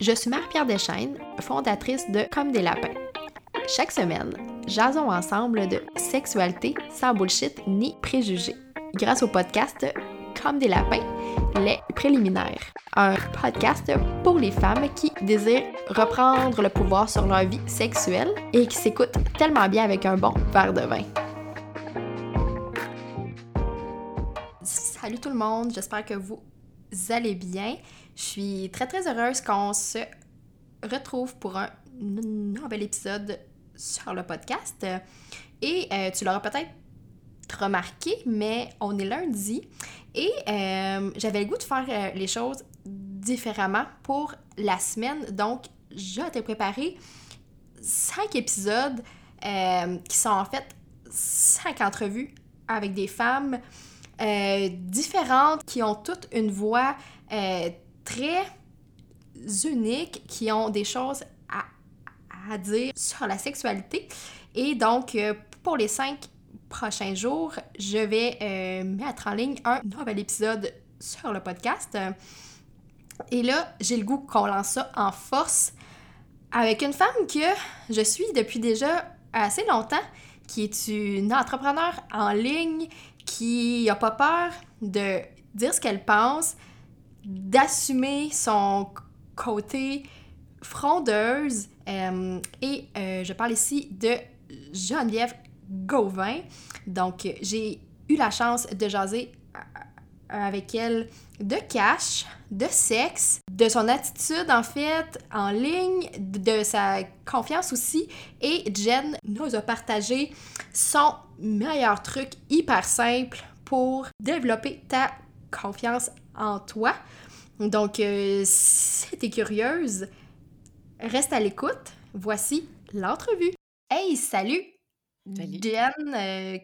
Je suis Marie-Pierre Deschaines, fondatrice de Comme des lapins. Chaque semaine, jasons ensemble de sexualité sans bullshit ni préjugés. Grâce au podcast Comme des lapins, les préliminaires. Un podcast pour les femmes qui désirent reprendre le pouvoir sur leur vie sexuelle et qui s'écoutent tellement bien avec un bon verre de vin. Salut tout le monde, j'espère que vous allez bien. Je suis très très heureuse qu'on se retrouve pour un nouvel épisode sur le podcast. Et euh, tu l'auras peut-être remarqué, mais on est lundi et euh, j'avais le goût de faire euh, les choses différemment pour la semaine. Donc, j'ai été préparé cinq épisodes qui sont en fait cinq entrevues avec des femmes différentes qui ont toutes une voix très uniques qui ont des choses à, à dire sur la sexualité. Et donc, euh, pour les cinq prochains jours, je vais euh, mettre en ligne un nouvel épisode sur le podcast. Et là, j'ai le goût qu'on lance ça en force avec une femme que je suis depuis déjà assez longtemps, qui est une entrepreneur en ligne, qui n'a pas peur de dire ce qu'elle pense, d'assumer son côté frondeuse. Euh, et euh, je parle ici de Geneviève Gauvin. Donc, j'ai eu la chance de jaser avec elle de cash, de sexe, de son attitude en fait en ligne, de sa confiance aussi. Et Jen nous a partagé son meilleur truc hyper simple pour développer ta confiance en toi. Donc, euh, si t'es curieuse, reste à l'écoute. Voici l'entrevue. Hey, salut! Salut. Jen, euh,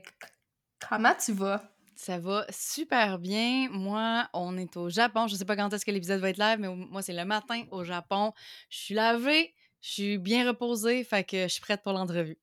comment tu vas? Ça va super bien. Moi, on est au Japon. Je sais pas quand est-ce que l'épisode va être live, mais moi, c'est le matin au Japon. Je suis lavée, je suis bien reposée, fait que je suis prête pour l'entrevue.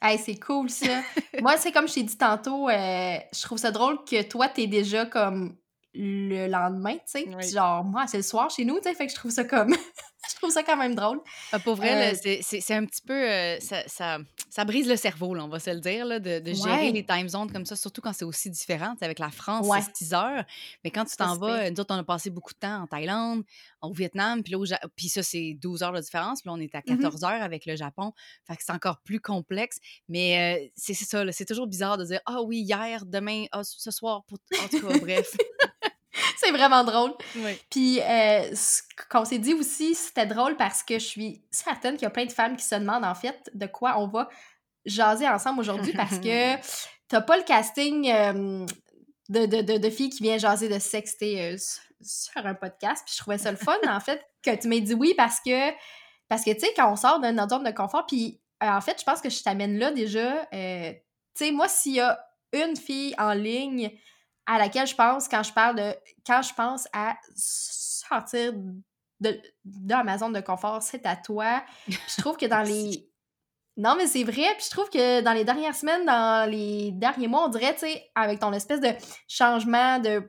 Hey, c'est cool ça. Moi, c'est comme je t'ai dit tantôt, euh, je trouve ça drôle que toi, t'es déjà comme le lendemain, tu sais. Oui. Genre, moi, c'est le soir chez nous, tu sais, fait que je trouve ça comme... je trouve ça quand même drôle. Ah, pour vrai, Euh, c'est- un petit peu. euh, ça, ça, ça brise le cerveau, là, on va se le dire, là, de, de gérer Ouais. les time zones comme ça, surtout quand c'est aussi différent. Avec la France, Ouais. c'est 6 heures. Mais quand tu t'en vas, pire. nous autres, on a passé beaucoup de temps en Thaïlande, au Vietnam, puis là, au Ja- puis ça, c'est 12 heures de différence. Puis là, on est à Mhm. 14 heures avec le Japon. Fait que c'est encore plus complexe. Mais euh, c'est ça, c'est toujours bizarre de dire Ah oui, hier, demain, ah, ce soir, pour... en tout cas, bref. c'est vraiment drôle. Oui. Puis, euh, ce qu'on s'est dit aussi, c'était drôle parce que je suis certaine qu'il y a plein de femmes qui se demandent en fait de quoi on va jaser ensemble aujourd'hui parce que t'as pas le casting euh, de, de, de, de filles qui vient jaser de sexe euh, sur un podcast. Puis je trouvais ça le fun en fait que tu m'aies dit oui parce que, parce que tu sais, quand on sort de notre zone de confort, puis en fait, je pense que je t'amène là déjà. tu sais, moi, s'il y a une fille en ligne à laquelle je pense quand je parle de quand je pense à sortir de, de ma zone de confort, c'est à toi. Puis je trouve que dans les non mais c'est vrai, puis je trouve que dans les dernières semaines, dans les derniers mois, on dirait tu sais avec ton espèce de changement de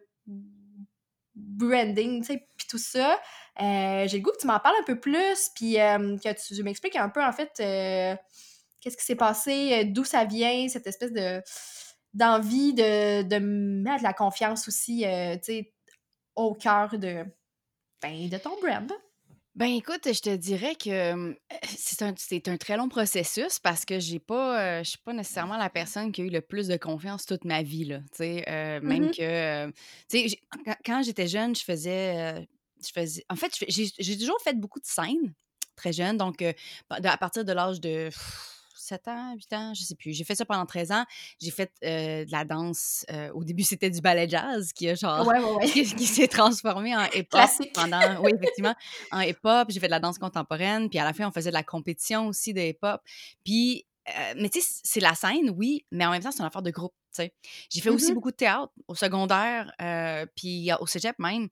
branding, tu sais, puis tout ça, euh, j'ai le goût que tu m'en parles un peu plus, puis euh, que tu m'expliques un peu en fait euh, qu'est-ce qui s'est passé, d'où ça vient, cette espèce de d'envie de, de mettre de la confiance aussi, euh, tu sais, au cœur de, ben, de ton brand. Ben écoute, je te dirais que euh, c'est un, c'est un très long processus parce que j'ai pas, euh, je suis pas nécessairement la personne qui a eu le plus de confiance toute ma vie là. Tu sais, même que, euh, tu sais, j'ai- quand, j'étais jeune, je faisais, je faisais, en fait, j'ai j'ai toujours fait beaucoup de scènes très jeune, donc à partir de l'âge de pff, 7 ans, 8 ans, je sais plus. J'ai fait ça pendant 13 ans. J'ai fait euh, de la danse. euh, au début, c'était du ballet jazz qui a genre Ouais, ouais, ouais. qui, qui s'est transformé en hip-hop pendant, oui, effectivement, en hip-hop. J'ai fait de la danse contemporaine, puis à la fin, on faisait de la compétition aussi de hip-hop. Puis, euh, mais tu sais, c'est la scène, oui, mais en même temps, c'est une affaire de groupe, tu sais. J'ai fait aussi Mhm. beaucoup de théâtre au secondaire, puis au cégep même.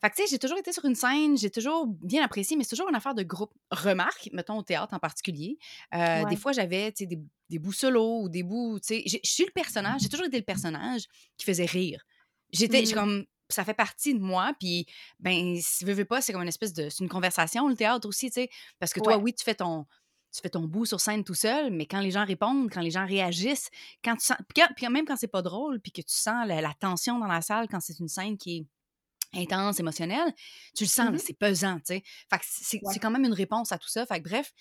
Fait que, tu sais, j'ai toujours été sur une scène, j'ai toujours bien apprécié, mais c'est toujours une affaire de groupe. Remarque, mettons au théâtre en particulier. euh, Ouais. Des fois, j'avais, tu sais, des, des bouts solos ou des bouts, tu sais. Je suis le personnage, j'ai toujours été le personnage qui faisait rire. J'étais, Mhm. comme, ça fait partie de moi. Puis, ben, si veux, veux pas, c'est comme une espèce de. C'est une conversation, le théâtre aussi, tu sais. Parce que toi, Ouais. oui, tu fais ton. Tu fais ton bout sur scène tout seul, mais quand les gens répondent, quand les gens réagissent, quand tu sens. Puis même quand c'est pas drôle, puis que tu sens la, la tension dans la salle quand c'est une scène qui est intense, émotionnelle, tu le sens, Mhm. c'est pesant, tu sais. Fait que c'est Ouais. quand même une réponse à tout ça. Fait que bref,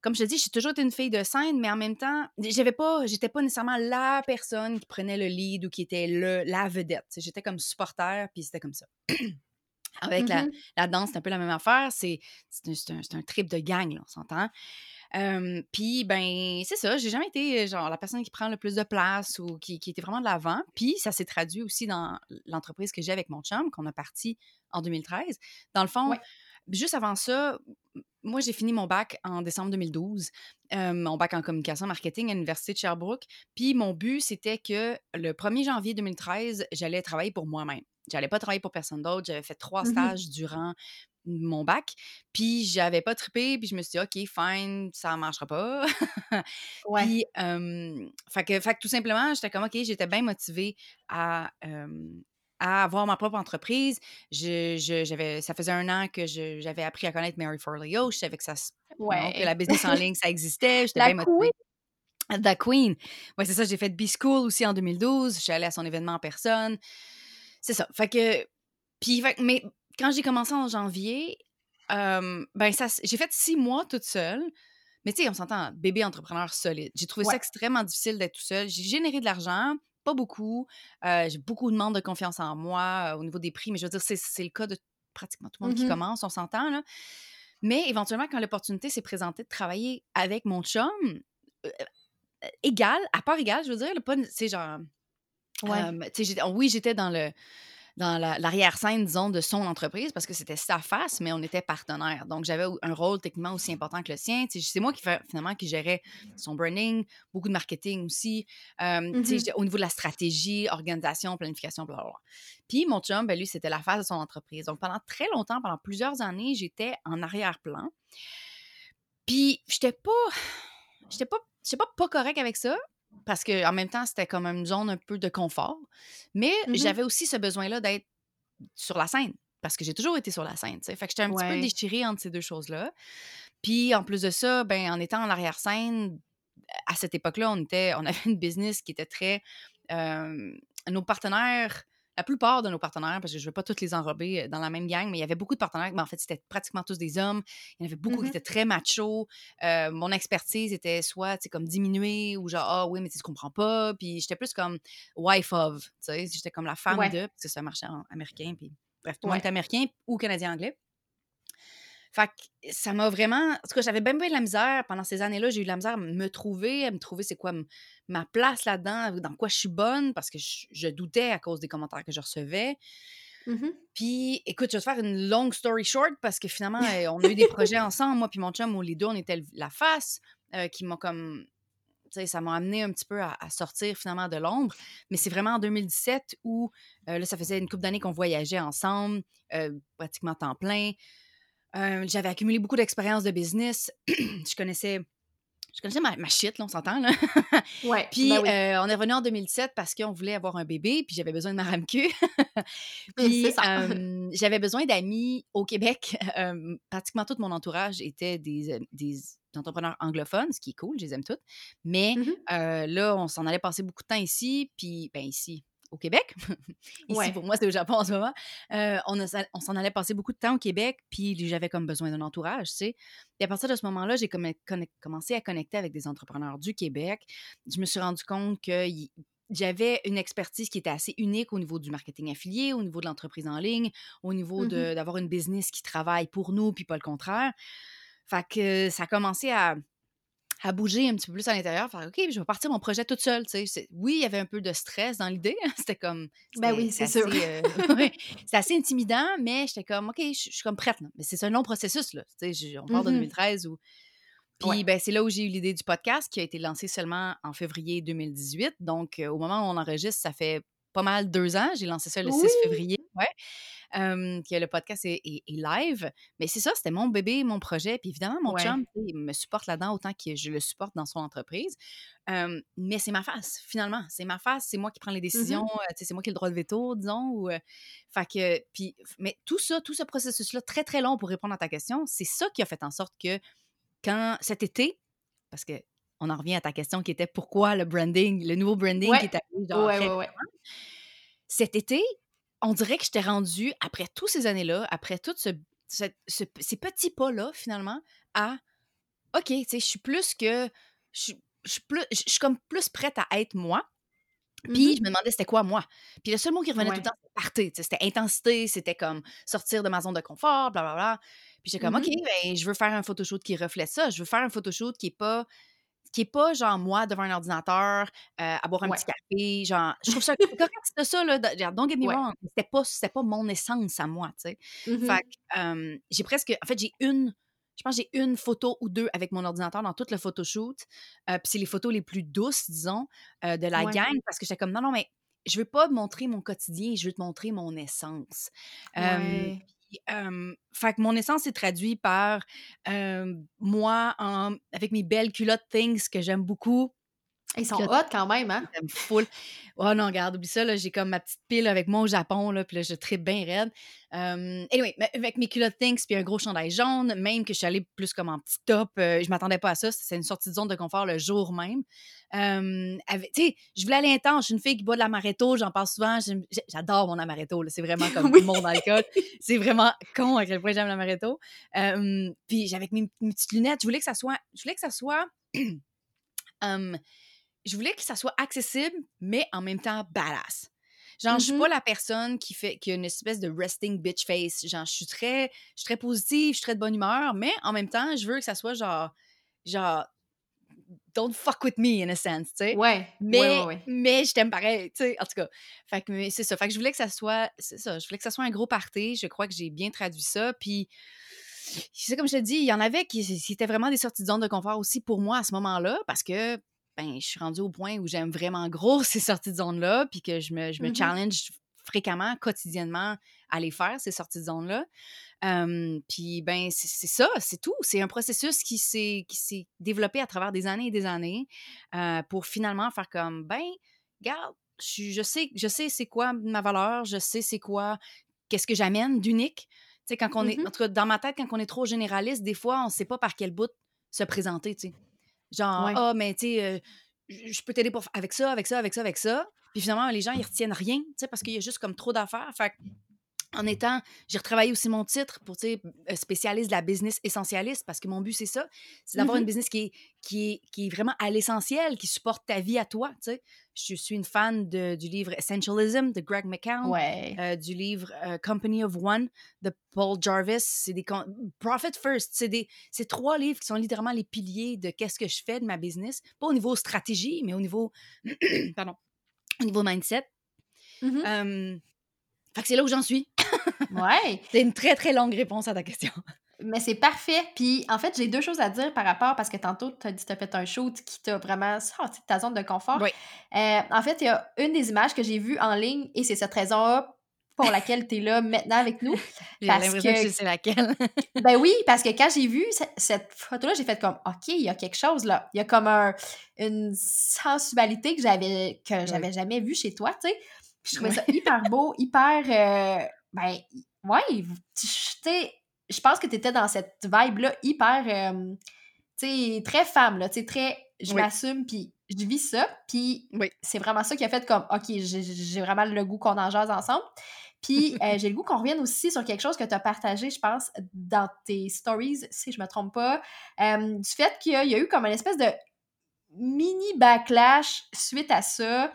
comme je te dis, j'ai toujours été une fille de scène, mais en même temps, j'avais pas, j'étais pas nécessairement la personne qui prenait le lead ou qui était le, la vedette. J'étais comme supporter, puis c'était comme ça. Avec la, Mhm. la danse, c'est un peu la même affaire. C'est un, un trip de gang, là, on s'entend. Euh, puis, ben, c'est ça. J'ai jamais été, euh, genre, la personne qui prend le plus de place ou qui, qui était vraiment de l'avant. Puis, ça s'est traduit aussi dans l'entreprise que j'ai avec mon chum, qu'on a parti en 2013. Dans le fond, Ouais. juste avant ça, moi, j'ai fini mon bac en décembre 2012, euh, mon bac en communication marketing à l'Université de Sherbrooke. Puis, mon but, c'était que le 1er janvier 2013, j'allais travailler pour moi-même. J'allais pas travailler pour personne d'autre. J'avais fait trois Mhm. stages durant mon bac. Puis j'avais pas trippé, puis je me suis dit, OK, fine, ça marchera pas. Ouais. puis, euh, fait, que, fait que tout simplement, j'étais comme, OK, j'étais bien motivée à, euh, à avoir ma propre entreprise. Je, je- ça faisait un an que j'avais appris à connaître Mary Forleo. Je savais que, ça, non, que la business en ligne, ça existait. J'étais bien motivée. queen. The Queen. Ouais, c'est ça, j'ai fait B-School aussi en 2012. Je suis allée à son événement en personne. C'est ça. Fait que. Puis, fait mais quand j'ai commencé en janvier, euh, ben, ça, j'ai fait six mois toute seule. Mais tu sais, on s'entend, bébé entrepreneur solide. J'ai trouvé ça extrêmement difficile d'être tout seul. J'ai généré de l'argent, pas beaucoup. Euh, j'ai beaucoup de manque de confiance en moi euh, au niveau des prix, mais je veux dire, c'est, le cas de pratiquement tout le monde qui Mhm. commence, on s'entend, là. Mais éventuellement, quand l'opportunité s'est présentée de travailler avec mon chum, euh, égal, à part égal, je veux dire, là, pas, c'est genre, Ouais. oui, j'étais dans le dans la- l'arrière-scène, disons, de son entreprise parce que c'était sa face, mais on était partenaires. Donc, j'avais un rôle techniquement aussi important que le sien. C'est moi qui, finalement, qui gérais son branding, beaucoup de marketing aussi. Euh, Mhm. j'étais Au niveau de la stratégie, organisation, planification, blablabla. Puis, mon chum, ben, lui, c'était la face de son entreprise. Donc, pendant très longtemps, pendant plusieurs années, j'étais en arrière-plan. Puis, j'étais pas... J'étais pas... J'étais pas pas correct avec ça, parce qu'en même temps, c'était comme une zone un peu de confort. Mais Mhm. j'avais aussi ce besoin-là d'être sur la scène, parce que j'ai toujours été sur la scène, tu sais. Fait que j'étais un petit peu déchirée entre ces deux choses-là. Puis en plus de ça, ben en étant en arrière-scène, à cette époque-là, on était, on avait une business qui était très, euh, nos partenaires, la plupart de nos partenaires, parce que je ne veux pas tous les enrober euh, dans la même gang, mais il y avait beaucoup de partenaires, mais en fait, c'était pratiquement tous des hommes. Il y en avait beaucoup qui Mhm. étaient très machos. Euh, mon expertise était soit, tu comme diminuée ou genre, ah oui, mais tu comprends pas. Puis j'étais plus comme wife of, tu sais, j'étais comme la femme Ouais. de, parce que c'est un marché en- américain. Puis bref, tout le monde Ouais. est américain ou canadien-anglais. Fait que ça m'a vraiment. En tout cas, j'avais bien, bien de la misère. Pendant ces années-là, j'ai eu de la misère à me trouver, à me trouver c'est quoi ma place là-dedans, dans quoi je suis bonne, parce que je, je doutais à cause des commentaires que je recevais. Mhm. Puis, écoute, je vais te faire une long story short parce que finalement, euh, on a eu des projets ensemble, moi puis mon chum, où les deux, on était la face, euh, qui m'a comme. Tu sais, ça m'a amené un petit peu à, à sortir finalement de l'ombre. Mais c'est vraiment en 2017 où, euh, là, ça faisait une couple d'années qu'on voyageait ensemble, euh, pratiquement temps plein. Euh, J'avais accumulé beaucoup d'expérience de business. je connaissais. Je connaissais ma, ma shit, là, on s'entend, là. Ouais. Puis, ben oui. euh, on est revenu en 2017 parce qu'on voulait avoir un bébé, puis j'avais besoin de ma RAMQ. C'est puis, euh, j'avais besoin d'amis au Québec. Euh, pratiquement tout mon entourage était des, euh, des entrepreneurs anglophones, ce qui est cool, je les aime toutes. Mais euh, là, on s'en allait passer beaucoup de temps ici, puis, ben ici, au Québec. ici, Ouais. pour moi, c'est au Japon en ce moment. Euh, on s'en allait passer beaucoup de temps au Québec, puis j'avais comme besoin d'un entourage, tu sais. Et à partir de ce moment-là, j'ai comme- commencé à connecter avec des entrepreneurs du Québec. Je me suis rendu compte que y- j'avais une expertise qui était assez unique au niveau du marketing affilié, au niveau de l'entreprise en ligne, au niveau Mhm. d'avoir une business qui travaille pour nous, puis pas le contraire. Fait que ça a commencé à, à bouger un petit peu plus à l'intérieur, faire OK, je vais partir mon projet toute seule. tu sais. C'est- Oui, il y avait un peu de stress dans l'idée. C'était comme. Ben oui, c'est sûr. euh, c'est assez intimidant, mais j'étais comme OK, je suis comme prête. Mais c'est un long processus. Là. Tu sais, je- on parle de Mhm. 2013 où. Puis Ouais. ben, c'est là où j'ai eu l'idée du podcast qui a été lancé seulement en février 2018. Donc, euh, au moment où on enregistre, ça fait pas mal deux ans. J'ai lancé ça le 6 Oui! février. Ouais. Euh, que le podcast est, est- est live. Mais c'est ça, c'était mon bébé, mon projet. Puis évidemment, mon Ouais. chum, il me supporte là-dedans autant que je le supporte dans son entreprise. Euh, mais c'est ma face, finalement. C'est ma face, c'est moi qui prends les décisions. euh, c'est moi qui ai le droit de veto, disons. Ou, euh, fait que, puis, mais tout ça, tout ce processus-là, très, très long pour répondre à ta question, c'est ça qui a fait en sorte que quand cet été, parce que on en revient à ta question qui était pourquoi le branding, le nouveau branding Ouais. qui est arrivé genre ouais. cet été, on dirait que j'étais rendue, après toutes ces années-là, après tous ce, ce- ce- ces petits pas-là, finalement, à OK, tu sais, je suis plus que. Je suis- je suis plus- je suis comme plus prête à être moi. Puis Mhm. je me demandais c'était quoi moi? Puis le seul mot qui revenait Ouais. tout le temps, c'était sais, C'était intensité, c'était comme sortir de ma zone de confort, blablabla. Puis j'étais comme. OK, ben, je veux faire un photoshoot qui reflète ça. Je veux faire un photoshoot qui est pas qui est pas genre moi devant un ordinateur euh, à boire un Ouais. petit café genre je trouve ça correct c'était ça là don't get me Ouais. wrong c'était pas c'était pas mon essence à moi tu sais Mhm. fait que, euh, j'ai presque en fait j'ai une je pense que j'ai une photo ou deux avec mon ordinateur dans tout le photoshoot euh, puis c'est les photos les plus douces disons euh, de la Ouais. gang parce que j'étais comme non non mais je veux pas montrer mon quotidien je veux te montrer mon essence Ouais. Euh, fait que mon essence est traduite par moi en- avec mes belles culottes things que j'aime beaucoup. Ils sont hot quand même, hein? J'aime full. Oh non, regarde, oublie ça, là, j'ai comme ma petite pile avec moi au Japon, là, puis là, je tripe bien raide. Euh, anyway, avec mes culottes things puis un gros chandail jaune, même que je suis allée plus comme en petit top, euh, je m'attendais pas à ça, c'est une sortie de zone de confort le jour même. Euh, tu sais, je voulais aller intense, je suis une fille qui boit de l'amaretto, j'en parle souvent, j'adore mon amaretto, là, c'est vraiment comme Oui. mon alcool. C'est vraiment con à quel point j'aime l'amaretto. Puis j'avais mes, mes petites lunettes, je voulais que ça soit, je voulais que ça soit, je voulais que ça soit accessible, mais en même temps badass. Genre, je suis Mhm. pas la personne qui fait qui a une espèce de resting bitch face. Genre, je suis très, je suis très positive, je suis très de bonne humeur, mais en même temps, je veux que ça soit genre, genre, don't fuck with me in a sense, tu sais. Ouais. Mais, ouais, ouais, ouais. mais je t'aime pareil, tu sais, en tout cas. Fait que c'est ça. Fait que je voulais que ça soit, c'est ça, je voulais que ça soit un gros party. Je crois que j'ai bien traduit ça. Puis, c'est comme je te dis, il y en avait qui, qui étaient vraiment des sorties de zone de confort aussi pour moi à ce moment-là, parce que, ben, je suis rendue au point où j'aime vraiment gros ces sorties de zone-là, puis que je me, je me Mhm. challenge fréquemment, quotidiennement, à les faire, ces sorties de zone-là. Euh, puis, ben, c'est ça, c'est tout. C'est un processus qui s'est développé à travers des années et des années euh, pour finalement faire comme, ben, regarde, je, je sais, je sais c'est quoi ma valeur, je sais c'est quoi, qu'est-ce que j'amène d'unique. Tu sais, quand on est, Mhm. en tout cas, dans ma tête, quand on est trop généraliste, des fois, on sait pas par quel bout se présenter, tu sais. Genre, Ouais. ah, mais tu sais, euh, je peux t'aider pour- avec ça, avec ça, avec ça, avec ça. Puis finalement, les gens, ils retiennent rien, tu sais, parce qu'il y a juste comme trop d'affaires. Fait en étant, j'ai retravaillé aussi mon titre pour, euh, spécialiste de la business essentialiste, parce que mon but, c'est ça, c'est d'avoir Mhm. une business qui est, qui, est, qui est vraiment à l'essentiel, qui supporte ta vie à toi, tu sais. Je suis une fan de- du livre Essentialism de Greg McCown, Ouais. euh, du livre euh, Company of One de Paul Jarvis. C'est des con- Profit First. C'est des c'est trois livres qui sont littéralement les piliers de qu'est-ce que je fais de ma business, pas au niveau stratégie, mais au niveau pardon, au niveau mindset. Euh, fait que c'est là où j'en suis. Ouais. C'est une très très longue réponse à ta question. Mais c'est parfait. Puis, en fait, j'ai deux choses à dire par rapport, parce que tantôt, tu as dit que tu as fait un shoot qui t'a vraiment sorti de ta zone de confort. Oui. Euh, en fait, il y a une des images que j'ai vues en ligne et c'est cette raison-là pour laquelle tu es là maintenant avec nous. J'ai l'impression que, que- je sais laquelle. Ben oui, parce que quand j'ai vu ce- cette photo-là, j'ai fait comme OK, il y a quelque chose là. Il y a comme un, une sensualité que j'avais que j'avais jamais vue chez toi, tu sais. Puis je trouvais ça hyper beau, hyper euh, ben ouais, tu sais, je pense que tu étais dans cette vibe-là hyper euh, tu sais, très femme là, tu sais, très je Oui. m'assume puis je vis ça, puis Oui. c'est vraiment ça qui a fait comme OK, j'ai vraiment le goût qu'on en jase ensemble. Puis euh, j'ai le goût qu'on revienne aussi sur quelque chose que tu as partagé, je pense, dans tes stories, si je me trompe pas, euh, du fait qu'il y, y a eu comme une espèce de mini backlash suite à ça.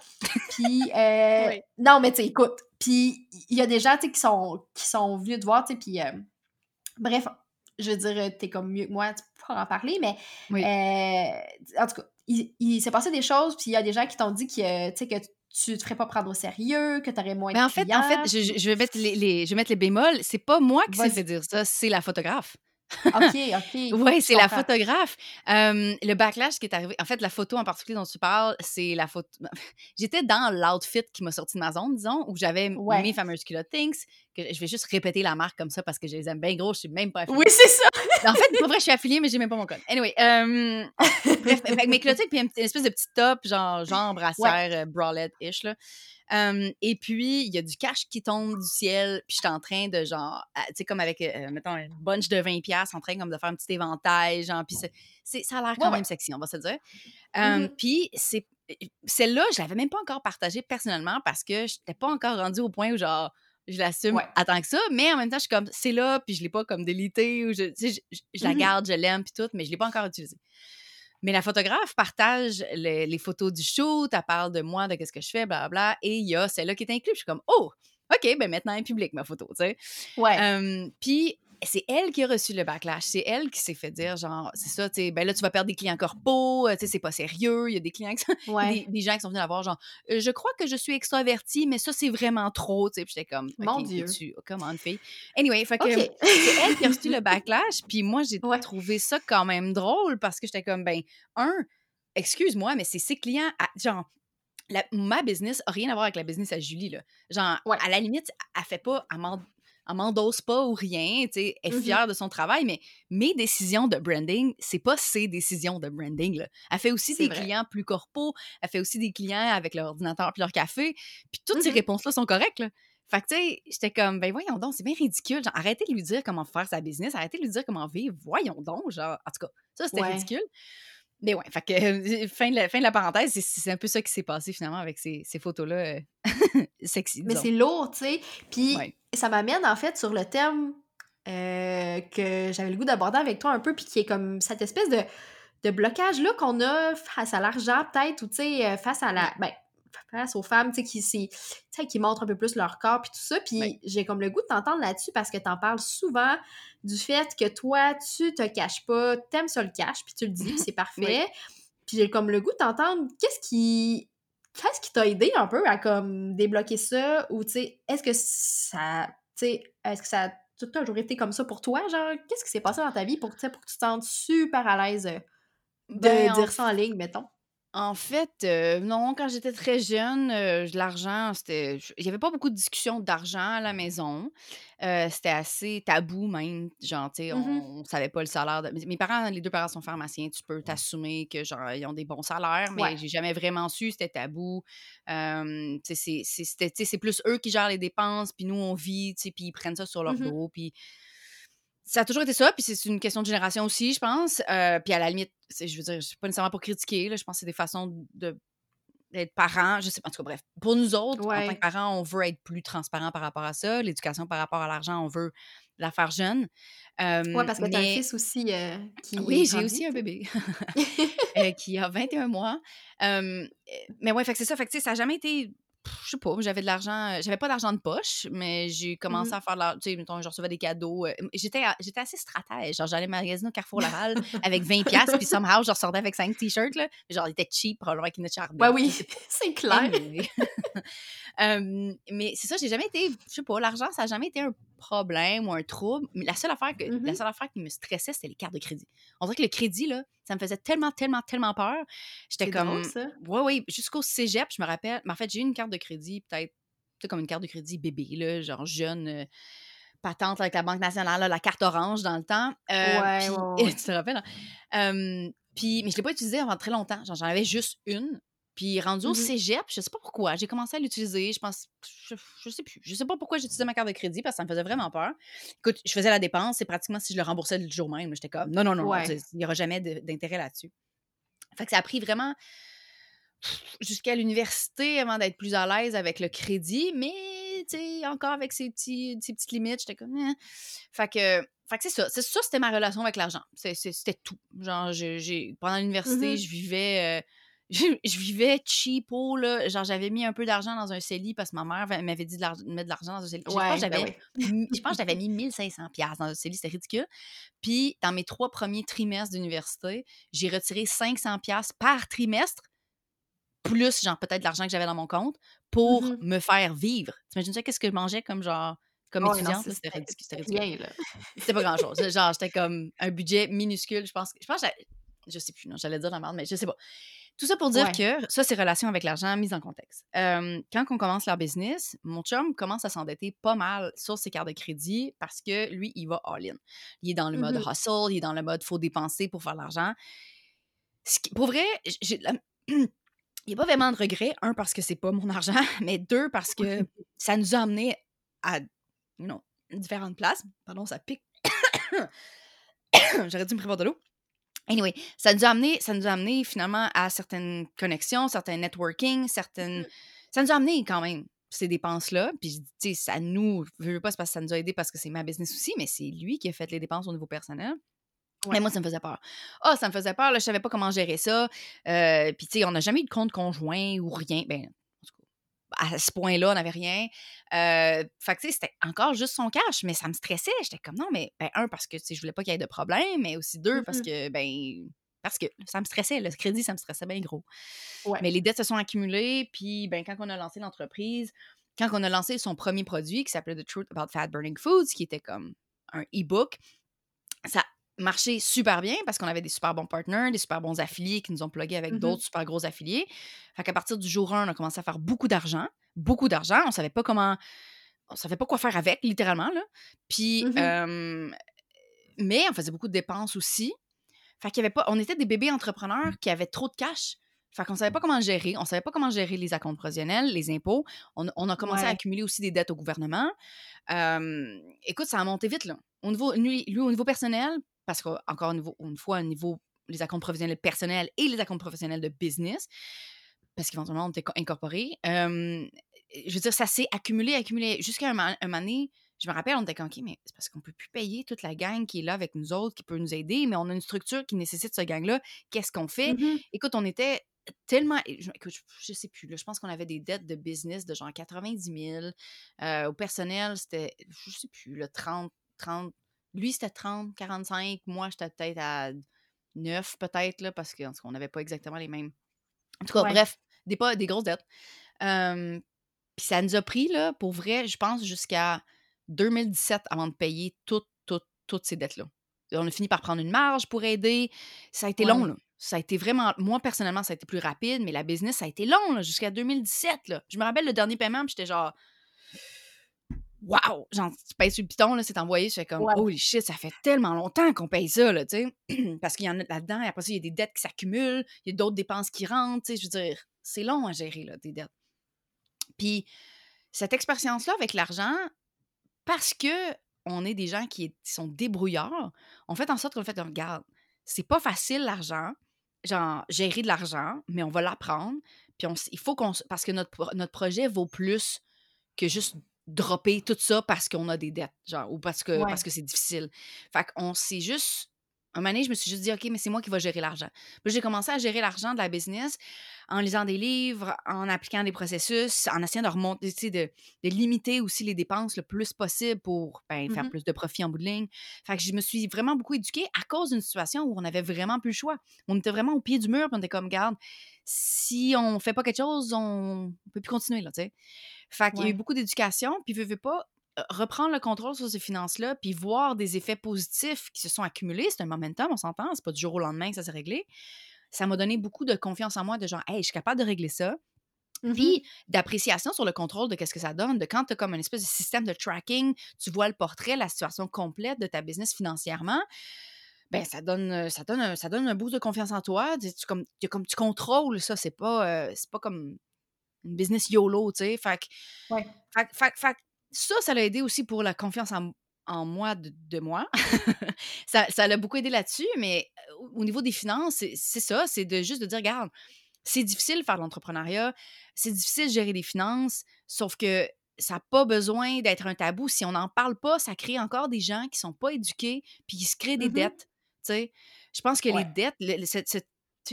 Puis, euh, Oui. non, mais tu sais, écoute, puis il y a des gens, tu sais, qui sont, qui sont venus te voir, tu sais, puis euh, bref, je veux dire, t'es comme mieux que moi, tu pourras en parler, mais Oui. euh, en tout cas, il, il s'est passé des choses, puis il y a des gens qui t'ont dit que, tu sais, que tu te ferais pas prendre au sérieux, que t'aurais moins Mais de en fait, en fait, je, vais mettre les, les- je vais mettre les bémols. C'est pas moi qui s'est fait dire ça, c'est la photographe. OK, OK. Oui, c'est la photographe. Le backlash qui est arrivé en fait, la photo en particulier dont tu parles, c'est la photo j'étais dans l'outfit qui m'a sorti de ma zone, disons, où j'avais Ouais. mes fameuses culottes Thinx, que je vais juste répéter la marque comme ça parce que je les aime bien gros, je suis même pas affiliée. Oui, c'est ça! En fait, pour vrai, je suis affiliée, mais j'ai même pas mon code. Anyway, hem, bref, mes culottes puis une espèce de petit top, genre genre brassière, heu, bralette-ish, là. Et puis, il y a du cash qui tombe du ciel, puis j'étais en train de genre, tu sais, comme avec, heu, mettons, un bunch de 20 piastres, en train comme de faire un petit éventail, genre, puis ça a l'air quand Ouais, ouais. même sexy, on va se dire. Hem, Mhm. puis c'est celle-là, je l'avais même pas encore partagée personnellement parce que j'étais pas encore rendue au point où genre, je l'assume Ouais. à tant que ça, mais en même temps, je suis comme, c'est là, puis je l'ai pas comme délité ou je je je je la Mhm. garde, je l'aime, puis tout, mais je l'ai pas encore utilisée. Mais la photographe partage le les photos du shoot, elle parle de moi, de qu'est-ce que je fais, blablabla et il y a celle-là qui est incluse. Je suis comme: «Oh! OK, ben maintenant elle est publique ma photo», tu sais? Ouais. Puis c'est elle qui a reçu le backlash. C'est elle qui s'est fait dire genre, c'est ça, tu sais, ben là, tu vas perdre des clients corpo, heu, tu sais, c'est pas sérieux. Il y a des clients qui sont Ouais. des des gens qui sont venus la voir genre: «Heu, je crois que je suis extravertie, mais ça, c'est vraiment trop», tu sais? Puis j'étais comme: Mon «OK, Dieu. tu come on, fille». Anyway, fait que OK. c'est elle qui a reçu le backlash, puis moi, j'ai Ouais. trouvé ça quand même drôle parce que j'étais comme: «Ben, 1, excuse-moi, mais c'est ses clients à genre, la ma business a rien à voir avec la business à Julie, là. Genre, Ouais. à la limite, elle fait pas elle elle m'endosse pas ou rien, tu sais, elle est Mhm. fière de son travail, mais mes décisions de branding, c'est pas ses décisions de branding, là. Elle fait aussi des vrai. clients plus corpos, elle fait aussi des clients avec leur ordinateur puis leur café, puis toutes ces Mhm. réponses-là sont correctes, là. Fait que, tu sais, j'étais comme: «Ben voyons donc, c'est bien ridicule, genre arrêtez de lui dire comment faire sa business, arrêtez de lui dire comment vivre, voyons donc», genre, en tout cas, ça, c'était Ouais. ridicule. Mais ouais, fait que, heu, fin de la fin de la parenthèse, c'est un peu ça qui s'est passé finalement avec ces ces photos-là, heu, sexy, Mais c'est lourd, tu sais. Puis Ouais. ça m'amène en fait sur le thème euh, que j'avais le goût d'aborder avec toi un peu, puis qui est comme cette espèce de, de blocage-là qu'on a face à l'argent, peut-être, ou tu sais, euh, face à la. Ben, face aux femmes, tu sais, qui, montrent un peu plus leur corps, puis tout ça. Puis j'ai comme le goût de t'entendre là-dessus parce que t'en parles souvent du fait que toi, tu te caches pas, t'aimes ça le cache, puis tu le dis, c'est parfait. Puis j'ai comme le goût de t'entendre, qu'est-ce qui qu'est-ce qui t'a aidé un peu à comme débloquer ça ou tu sais est-ce que ça tu sais est-ce que ça a tout toujours été comme ça pour toi genre? Qu'est-ce qui s'est passé dans ta vie pour, tu sais, pour que tu te sentes super à l'aise de Ben, en dire ça en ligne mettons? En fait, heu, non, quand j'étais très jeune, heu, l'argent, c'était j il y avait pas beaucoup de discussions d'argent à la maison. Heu, c'était assez tabou même, genre, tu sais, Mhm. on on savait pas le salaire de mes mes parents, les 2 parents sont pharmaciens, tu peux t'assumer que, genre, ils ont des bons salaires, mais ouais j'ai jamais vraiment su, c'était tabou. Hem, tu sais, c'est c'est c'était tu sais, c'est plus eux qui gèrent les dépenses, puis nous, on vit, tu sais, puis ils prennent ça sur leur Mhm. dos, puis ça a toujours été ça, puis c'est une question de génération aussi, je pense. Heu, puis à la limite, je veux dire, c'est pas nécessairement pour critiquer, là, je pense que c'est des façons de d'être parent, je sais pas, en tout cas, bref. Pour nous autres, en tant que parents, on veut être plus transparent par rapport à ça. L'éducation par rapport à l'argent, on veut la faire jeune. ouais Hem, parce que t'as un mais fils aussi euh, qui oui, j'ai aussi un bébé, heu, qui a 21 mois. Heu, mais ouais, fait que c'est ça, fait que tu sais, ça a jamais été je sais pas, j'avais de l'argent, heu, j'avais pas d'argent de poche, mais j'ai commencé Mhm. à faire de l'ar tu sais, mettons, je recevais des cadeaux, heu, j'étais assez stratège, genre j'allais magasiner au Carrefour Laval avec 20 piastres, puis somehow je ressortais avec 5 t-shirts, là, genre ils étaient cheap, probablement avec une ouais Charbet, oui c'est clair. mais c'est ça, j'ai jamais été je sais pas, l'argent, ça a jamais été un problème ou un trouble. Mais la seule affaire que la Mhm. seule affaire qui me stressait, c'était les cartes de crédit. On dirait que le crédit, là, ça me faisait tellement, tellement, tellement peur. J'étais comme ouais, oui, jusqu'au cégep, je me rappelle. Mais en fait, j'ai eu une carte de crédit, peut-être, comme une carte de crédit bébé, là, genre jeune, heu, patente avec la Banque nationale, là, la carte orange dans le temps. Heu, ouais puis ouais ouais tu te rappelles? hein? Puis mais je l'ai pas utilisée avant très longtemps. J'en avais juste une. Puis rendu au Mhm. cégep, je sais pas pourquoi, j'ai commencé à l'utiliser. Je pense, je, je sais plus. Je sais pas pourquoi j'utilisais ma carte de crédit parce que ça me faisait vraiment peur. Écoute, je faisais la dépense, c'est pratiquement si je le remboursais le jour même. J'étais comme, non, non, non, ouais il y aura jamais d'intérêt là-dessus. Fait que ça a pris vraiment jusqu'à l'université avant d'être plus à l'aise avec le crédit, mais tu sais, encore avec ces, petits, petites limites, j'étais comme. Eh. Fait que, fait que c'est ça. C'est ça, c'était ma relation avec l'argent. C'était tout. Genre, j'ai, pendant l'université, Mhm. je vivais. euh, je, je vivais cheapo, là. Genre, j'avais mis un peu d'argent dans un CELI parce que ma mère va- m'avait dit de, mettre de l'argent dans un CELI. Je pense que ouais ben je pense que j'avais mis 1500$ piastres dans un CELI, c'était ridicule. Puis, dans mes trois premiers trimestres d'université, j'ai retiré 500$ piastres par trimestre plus, genre, peut-être l'argent que j'avais dans mon compte pour Mhm. me faire vivre. T'imagines ça, qu'est-ce que je mangeais comme genre comme non, étudiante, c'était ridicule. C'était pas grand-chose. Genre, j'étais comme un budget minuscule. Je pense, que- je pense, que je sais plus, non, j'allais dire la merde, mais je sais pas. Tout ça pour dire Ouais. que ça, c'est relation avec l'argent mise en contexte. Euh, quand on commence leur business, mon chum commence à s'endetter pas mal sur ses cartes de crédit parce que lui, il va all-in. Il est dans le mode Mhm. hustle, il est dans le mode faut dépenser pour faire de l'argent. Pour vrai, j'ai il n'y a pas vraiment de regret. Un, parce que c'est pas mon argent, mais deux, parce que ça nous a amené à you know, différentes places. Pardon, ça pique. J'aurais dû me prévoir de l'eau. Anyway, ça nous a amené, ça nous a amené finalement à certaines connexions, certains networking, certaines. Ça nous a amené quand même ces dépenses-là. Puis, tu sais, ça nous. Je veux pas, parce que ça nous a aidé parce que c'est ma business aussi, mais c'est lui qui a fait les dépenses au niveau personnel. Mais moi, ça me faisait peur. Ah, ça me faisait peur, là, je savais pas comment gérer ça. Euh, puis, tu sais, on n'a jamais eu de compte conjoint ou rien. Ben, à ce point-là, on n'avait rien. Euh, fait que, tu sais, c'était encore juste son cash, mais ça me stressait. J'étais comme, non, mais, ben, un, parce que, tu sais, je voulais pas qu'il y ait de problème, mais aussi deux, parce que, ben, parce que ça me stressait. Le crédit, ça me stressait bien gros. Ouais. Mais les dettes se sont accumulées, puis, ben, quand on a lancé l'entreprise, quand on a lancé son premier produit qui s'appelait The Truth About Fat Burning Foods, qui était comme un e-book, ça marché super bien parce qu'on avait des super bons partners, des super bons affiliés qui nous ont plugués avec Mhm. d'autres super gros affiliés. Fait qu'à partir du jour 1, on a commencé à faire beaucoup d'argent. Beaucoup d'argent. On savait pas comment. On savait pas quoi faire avec, littéralement. Là. Puis, euh, mais on faisait beaucoup de dépenses aussi. Fait qu'il y avait pas. On était des bébés entrepreneurs qui avaient trop de cash. Fait qu'on savait pas comment gérer. On savait pas comment gérer les acomptes provisionnels, les impôts. On, on a commencé à accumuler aussi des dettes au gouvernement. Euh, écoute, ça a monté vite, là. Au niveau, lui, lui, au niveau personnel, parce qu'encore une, une fois, au niveau les acomptes provisionnels personnels et les acomptes professionnels de business, parce qu'éventuellement, on était co- incorporés. euh, je veux dire, ça s'est accumulé, accumulé. Jusqu'à un, un moment donné, je me rappelle, on était OK, mais c'est parce qu'on peut plus payer toute la gang qui est là avec nous autres, qui peut nous aider, mais on a une structure qui nécessite ce gang-là. Qu'est-ce qu'on fait? Mhm. Écoute, on était tellement. je- Écoute, je sais plus, là, je pense qu'on avait des dettes de business de genre 90 000. Euh, au personnel, c'était, je sais plus, le 30, 30. Lui, c'était 30, 45. Moi, j'étais peut-être à 9, peut-être, là, parce qu'en tout cas, on n'avait pas exactement les mêmes. En tout cas, Ouais. bref, des, pas, des grosses dettes. Euh, Puis ça nous a pris, là, pour vrai, je pense, jusqu'à 2017 avant de payer toutes, toutes, toutes ces dettes-là. On a fini par prendre une marge pour aider. Ça a été long, là. Ça a été vraiment. Moi, personnellement, ça a été plus rapide, mais la business, ça a été long, là, jusqu'à 2017. Là. Je me rappelle le dernier paiement, puis j'étais genre. Waouh! Genre, tu payes sur le piton, là, c'est envoyé, je fais comme, Ouais. holy shit, ça fait tellement longtemps qu'on paye ça, là, tu sais. Parce qu'il y en a là-dedans, et après ça, il y a des dettes qui s'accumulent, il y a d'autres dépenses qui rentrent, tu sais, je veux dire, c'est long à gérer, là, des dettes. Puis, cette expérience-là avec l'argent, parce que on est des gens qui, sont débrouillards, on fait en sorte qu'on fait, regarde, c'est pas facile l'argent, genre, gérer de l'argent, mais on va l'apprendre, puis on, il faut qu'on... Parce que notre, notre projet vaut plus que juste dropper tout ça parce qu'on a des dettes, genre, ou parce que Ouais. parce que c'est difficile. Fait qu'on s'est juste... Un moment donné, je me suis juste dit, OK, mais c'est moi qui vais gérer l'argent. Puis j'ai commencé à gérer l'argent de la business en lisant des livres, en appliquant des processus, en essayant de remonter, tu sais, de, de limiter aussi les dépenses le plus possible pour ben, faire Mhm. plus de profit en bout de ligne. Fait que je me suis vraiment beaucoup éduquée à cause d'une situation où on avait vraiment plus le choix. On était vraiment au pied du mur, puis on était comme, garde, si on fait pas quelque chose, on peut plus continuer, là, tu sais. Fait qu'il y a eu beaucoup d'éducation, puis veux, veux pas euh, reprendre le contrôle sur ces finances-là, puis voir des effets positifs qui se sont accumulés. C'est un momentum, on s'entend, c'est pas du jour au lendemain que ça s'est réglé. Ça m'a donné beaucoup de confiance en moi, de genre, hey, je suis capable de régler ça. Mhm. Puis d'appréciation sur le contrôle de qu'est-ce que ça donne, de quand tu as comme une espèce de système de tracking, tu vois le portrait, la situation complète de ta business financièrement, ben ça donne euh, ça donne un, ça donne un boost de confiance en toi, tu, tu- comme tu, comme tu contrôles ça, c'est pas euh, c'est pas comme une business YOLO, tu sais. Fait, Ouais. fait, fait, fait ça ça l'a aidé aussi pour la confiance en, en moi de, de moi. ça ça l'a beaucoup aidé là-dessus, mais euh, au au niveau des finances, c'est ça, c'est de juste de dire regarde, c'est difficile de faire de l'entrepreneuriat, c'est difficile de gérer les finances, sauf que ça n'a pas besoin d'être un tabou. Si on n'en parle pas, ça crée encore des gens qui sont pas éduqués puis qui se créent des Mhm. dettes. tu sais. Je pense que les dettes, le- cette, cette-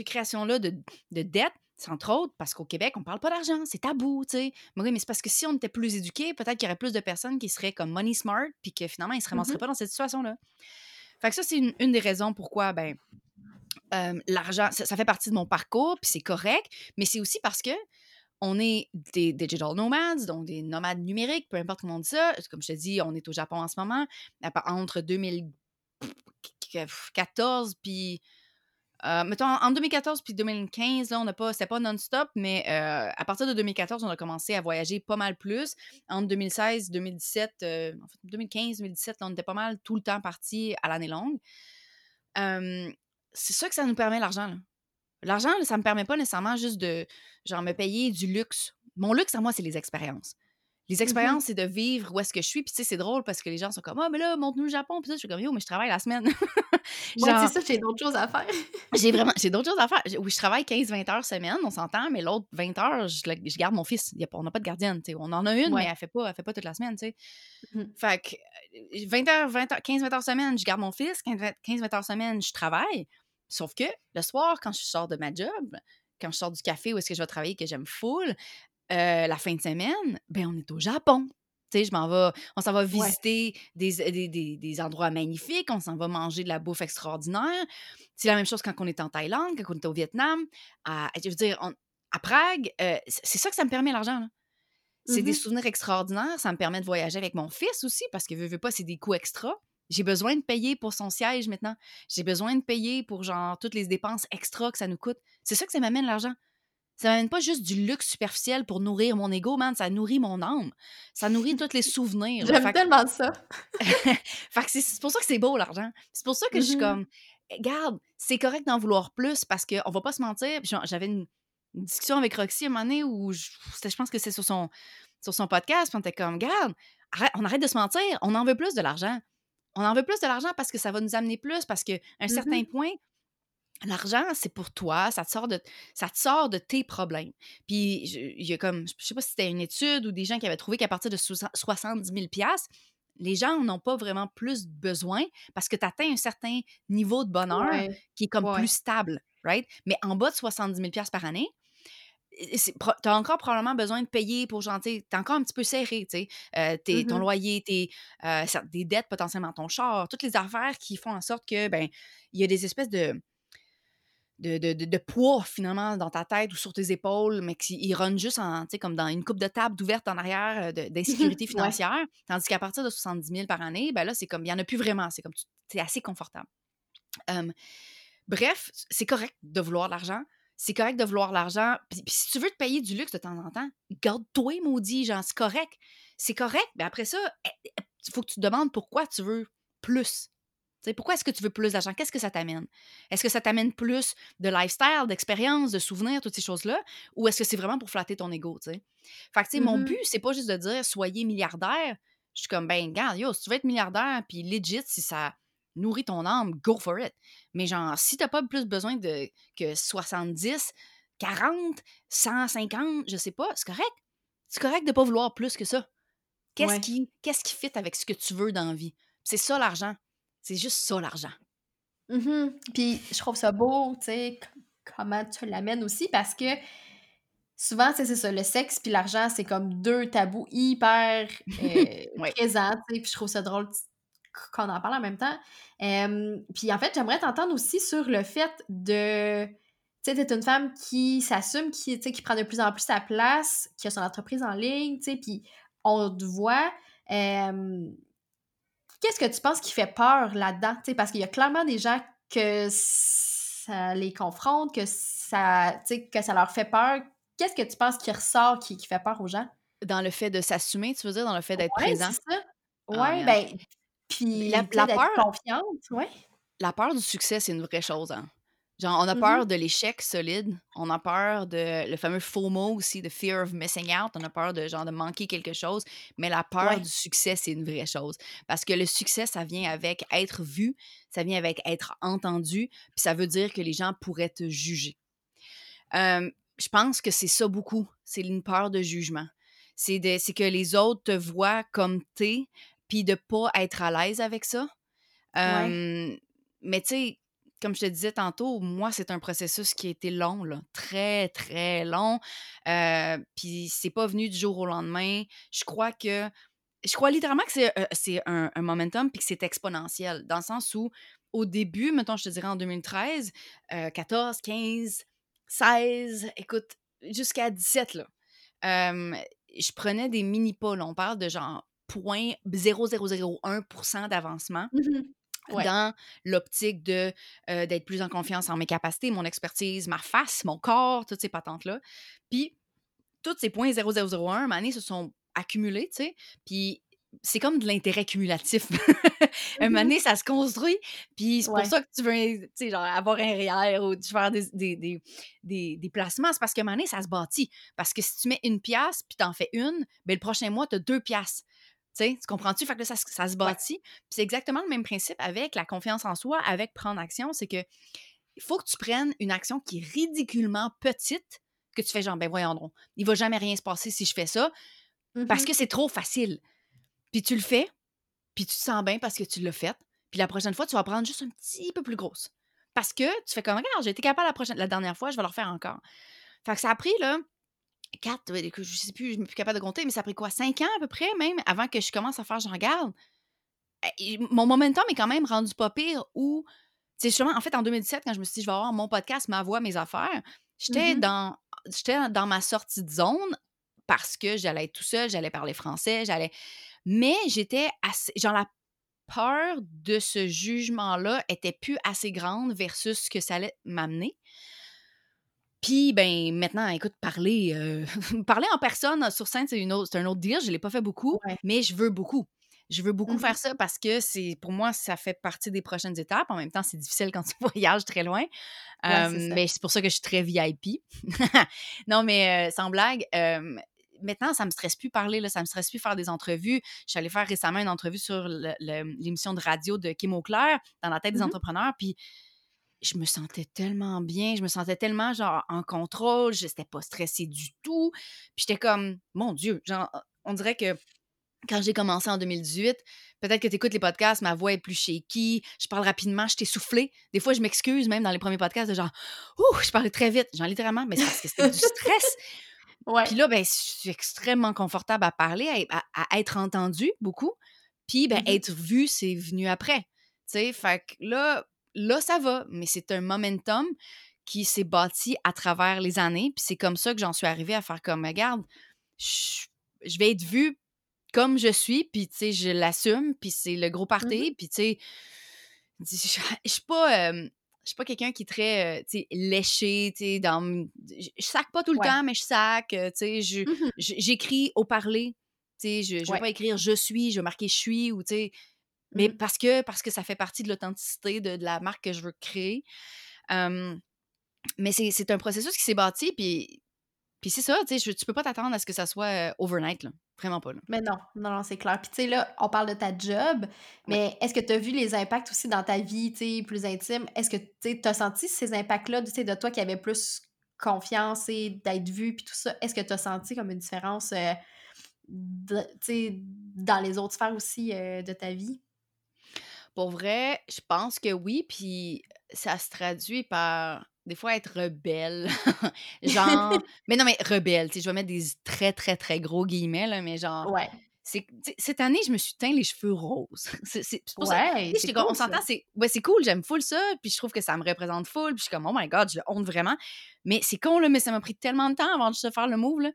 création-là de, de dettes, entre autres parce qu'au Québec, on parle pas d'argent, c'est tabou, tu sais. Mais oui, mais c'est parce que si on était plus éduqués, peut-être qu'il y aurait plus de personnes qui seraient comme money smart puis que finalement, ils se ramasseraient Mhm. pas dans cette situation-là. Fait que ça, c'est une, une des raisons pourquoi, ben, euh, l'argent, ça, ça fait partie de mon parcours, puis c'est correct, mais c'est aussi parce que on est des digital nomads, donc des nomades numériques, peu importe comment on dit ça. Comme je te dis, on est au Japon en ce moment. Entre 2014 puis euh, mettons, en 2014 puis 2015, là, on n'a pas, pas non-stop, mais euh, à partir de 2014, on a commencé à voyager pas mal plus. Entre 2016, 2017, euh, en fait, 2015, 2017, on était pas mal tout le temps parti à l'année longue. c'est ça que ça nous permet l'argent. L'argent, ça me permet pas nécessairement juste de, genre, me payer du luxe. Mon luxe, à moi, c'est les expériences. Les mmh expériences, c'est de vivre où est-ce que je suis. Puis, tu sais, c'est drôle parce que les gens sont comme, ah, mais là, montre-nous le Japon. Puis, ça, je suis comme, yo, mais je travaille la semaine. Genre, c'est ça, j'ai d'autres choses à faire. j'ai vraiment, j'ai d'autres choses à faire. Oui, je travaille 15-20 heures semaine, on s'entend, mais l'autre 20 heures, je, je, garde mon fils. A, on n'a pas de gardienne, tu sais. On en a une, mais elle fait pas, elle fait pas toute la semaine, tu sais. Mmh. Fait que 20 heures, 20 heures, 15-20 heures semaine, je garde mon fils. 15-20 heures semaine, je travaille. Sauf que le soir, quand je sors de ma job, quand je sors du café où est-ce que je vais travailler, que j'aime full, euh, la fin de semaine, ben on est au Japon. Tu sais, je m'en vais, on s'en va visiter des, des, des, endroits magnifiques, on s'en va manger de la bouffe extraordinaire. C'est la même chose quand on est en Thaïlande, quand on est au Vietnam. À, je veux dire, à Prague, euh, c'est ça que ça me permet l'argent. C'est des mmh souvenirs extraordinaires. Ça me permet de voyager avec mon fils aussi, parce que, veux, veux pas, c'est des coûts extra. J'ai besoin de payer pour son siège maintenant. J'ai besoin de payer pour, genre, toutes les dépenses extra que ça nous coûte. C'est ça que ça m'amène l'argent. Ça m'amène pas juste du luxe superficiel pour nourrir mon ego, man. Ça nourrit mon âme. Ça nourrit tous les souvenirs. J'aime tellement ça. fait que c'est pour ça que c'est beau, l'argent. C'est pour ça que je suis mmh comme, «Eh, garde, c'est correct d'en vouloir plus parce qu'on va pas se mentir. J'avais une, discussion avec Roxy un moment donné où je, je pense que c'est sur son, sur son podcast. Puis on était comme, garde, on arrête de se mentir. On en veut plus de l'argent. On en veut plus de l'argent parce que ça va nous amener plus, parce qu'à un certain point, L'argent, c'est pour toi, ça te sort de, ça te sort de tes problèmes. Puis, il y a comme, je sais pas si c'était une étude ou des gens qui avaient trouvé qu'à partir de 70 000 les gens n'ont pas vraiment plus besoin parce que tu atteins un certain niveau de bonheur qui est comme plus stable, right? Mais en bas de 70 000 par année, tu as encore probablement besoin de payer pour gentil. Tu es encore un petit peu serré, tu sais. Euh, ton mmh loyer, tes, euh, des dettes potentiellement, ton char, toutes les affaires qui font en sorte que, ben, il y a des espèces de de, de, de, poids finalement dans ta tête ou sur tes épaules, mais qui run juste en, comme dans une coupe de table ouverte en arrière euh, d'insécurité financière. Tandis qu'à partir de 70 000 par année, ben là, c'est comme, il n'y en a plus vraiment. C'est comme, c'est assez confortable. bref, c'est correct de vouloir l'argent. C'est correct de vouloir l'argent. Puis, si tu veux te payer du luxe de temps en temps, garde-toi, maudit, genre, c'est correct. C'est correct, mais après ça, il eh, eh, faut que tu te demandes pourquoi tu veux plus pourquoi est-ce que tu veux plus d'argent? Qu'est-ce que ça t'amène? Est-ce que ça t'amène plus de lifestyle, d'expérience, de souvenirs, toutes ces choses-là? Ou est-ce que c'est vraiment pour flatter ton ego? Fait que, mon mmh but, c'est pas juste de dire soyez milliardaire. Je suis comme, ben, regarde, yo, si tu veux être milliardaire, puis legit, si ça nourrit ton âme, go for it. Mais genre, si t'as pas plus besoin de que 70, 40, 150, je sais pas, c'est correct. C'est correct de pas vouloir plus que ça. Qu'est-ce qui, qu'est-ce qui fit avec ce que tu veux dans la vie? C'est ça l'argent. C'est juste ça, l'argent. Mmh puis je trouve ça beau, tu sais, comment tu l'amènes aussi, parce que souvent, c'est ça, le sexe puis l'argent, c'est comme deux tabous hyper euh, présents, tu sais, puis je trouve ça drôle qu'on en parle en même temps. puis en fait, j'aimerais t'entendre aussi sur le fait de... Tu sais, t'es une femme qui s'assume, qui, qui prend de plus en plus sa place, qui a son entreprise en ligne, tu sais, puis on te voit... Qu'est-ce que tu penses qui fait peur là-dedans? parce qu'il y a clairement des gens que ça les confronte, que ça, que ça leur fait peur. Qu'est-ce que tu penses qui ressort, qui, fait peur aux gens? Dans le fait de s'assumer, tu veux dire, dans le fait d'être présent? c'est ça. Ah, ben, puis la, la peur, confiante, ouais. La peur du succès, c'est une vraie chose, hein? Genre, on a peur mmh de l'échec solide. On a peur de le fameux FOMO aussi, de fear of missing out. On a peur de genre de manquer quelque chose. Mais la peur du succès, c'est une vraie chose. Parce que le succès, ça vient avec être vu, ça vient avec être entendu, puis ça veut dire que les gens pourraient te juger. je pense que c'est ça beaucoup. C'est une peur de jugement. C'est que les autres te voient comme t'es, puis de pas être à l'aise avec ça. mais tu sais, comme je te disais tantôt, moi, c'est un processus qui a été long, très, très long. Euh, puis c'est pas venu du jour au lendemain. Je crois que. Je crois littéralement que c'est, euh, un, momentum puis que c'est exponentiel, dans le sens où, au début, mettons, je te dirais en 2013, 14, 15, 16, écoute, jusqu'à 17, là. je prenais des mini-pas. On parle de genre 0,0001% d'avancement. Dans l'optique de d'être plus en confiance en mes capacités, mon expertise, ma face, mon corps, toutes ces patentes-là. Puis, tous ces points 0001, année, se sont accumulés, tu sais. Puis, c'est comme de l'intérêt cumulatif. un moment mmh ça se construit. Puis c'est pour Ouais. ça que tu veux, genre, avoir un REER ou tu faire des, des, des, des, des placements. C'est parce qu'à un moment donné, ça se bâtit. Parce que si tu mets une pièce puis t'en fais une, ben le prochain mois, tu as deux pièces. Tu comprends-tu? Fait que là, ça, se- ça se Ouais. bâtit. Puis c'est exactement le même principe avec la confiance en soi, avec prendre action. C'est que il faut que tu prennes une action qui est ridiculement petite, que tu fais genre, ben voyons donc, il va jamais rien se passer si je fais ça, parce Mmh que c'est trop facile. Puis tu le fais, puis tu te sens bien parce que tu l'as fait. Puis la prochaine fois, tu vas prendre juste un petit peu plus grosse. Parce que tu fais comme, regarde, j'ai été capable la, prochaine, la dernière fois, je vais le refaire encore. Fait que ça a pris, là, quatre, je sais plus, je ne suis plus capable de compter, mais ça a pris quoi, cinq ans à peu près, même, avant que je commence à faire, je regarde. Et mon momentum est quand même rendu pas pire où, tu sais, justement, en fait, en 2017, quand je me suis dit, je vais avoir mon podcast, ma voix, mes affaires, j'étais Mhm. dans, j'étais dans ma sortie de zone parce que j'allais être tout seul, j'allais parler français, j'allais. Mais j'étais assez. Genre, la peur de ce jugement-là était plus assez grande versus ce que ça allait m'amener. Puis, ben, maintenant, écoute, parler, euh, parler en personne sur scène, c'est, une autre, c'est un autre deal. Je ne l'ai pas fait beaucoup, Ouais. mais je veux beaucoup. Je veux beaucoup Mhm. faire ça parce que c'est pour moi, ça fait partie des prochaines étapes. En même temps, c'est difficile quand tu voyages très loin. Ouais, Euh, c'est mais c'est pour ça que je suis très VIP. non, mais euh, sans blague, maintenant, ça me stresse plus parler, là, ça me stresse plus faire des entrevues. Je suis allée faire récemment une entrevue sur le- le- l'émission de radio de Kim Auclair dans la tête des Mhm. entrepreneurs. Puis je me sentais tellement bien, je me sentais tellement genre en contrôle, je n'étais pas stressée du tout. Puis j'étais comme, mon Dieu, genre, on dirait que quand j'ai commencé en 2018, peut-être que tu écoutes les podcasts, ma voix est plus shaky, je parle rapidement, je t'ai soufflé. Des fois, je m'excuse même dans les premiers podcasts de genre, ouh, je parlais très vite, genre littéralement, mais c'est parce que c'était du stress. Ouais. Puis là, ben, je suis extrêmement confortable à parler, à, à- à être entendue beaucoup. Puis, ben, Mhm. être vue, c'est venu après. Tu sais, fait que là, là, ça va, mais c'est un momentum qui s'est bâti à travers les années. Puis c'est comme ça que j'en suis arrivée à faire comme, regarde, je, je vais être vue comme je suis, puis tu sais, je l'assume, puis c'est le gros party, puis tu sais, je suis pas... euh, je suis pas quelqu'un qui est très, euh, tu sais, léché, tu sais, dans... Je je sac pas tout le Ouais. temps, mais je sac, euh, tu sais, je- Mhm. je- j'écris au parler, tu sais, je, je vais Ouais. pas écrire « je suis », je vais marquer « je suis » ou, tu sais, mais Mhm. parce que, parce que ça fait partie de l'authenticité de, de la marque que je veux créer. Mais c'est un processus qui s'est bâti, puis, puis c'est ça, tu sais, tu peux pas t'attendre à ce que ça soit overnight, là. Vraiment pas, là. Mais non, non, non, c'est clair. Puis tu sais, là, on parle de ta job, mais est-ce que tu as vu les impacts aussi dans ta vie, tu sais, plus intime? Est-ce que tu as senti ces impacts-là, tu sais, de toi qui avais plus confiance et d'être vu, puis tout ça? Est-ce que tu as senti comme une différence, euh, tu sais, dans les autres sphères aussi euh, de ta vie? Pour vrai, je pense que oui, puis ça se traduit par des fois être rebelle. genre, mais non, mais rebelle, tu sais, je vais mettre des très, très, très gros guillemets, là, mais genre, Ouais. cette année, je me suis teint les cheveux roses. c'est, pour ça. Ouais, comme, cool, on s'entend, ça. c'est, ouais, c'est cool, j'aime full ça, puis je trouve que ça me représente full, puis je suis comme, oh my god, je le honte vraiment. Mais c'est con, là, mais ça m'a pris tellement de temps avant de se faire le move, là.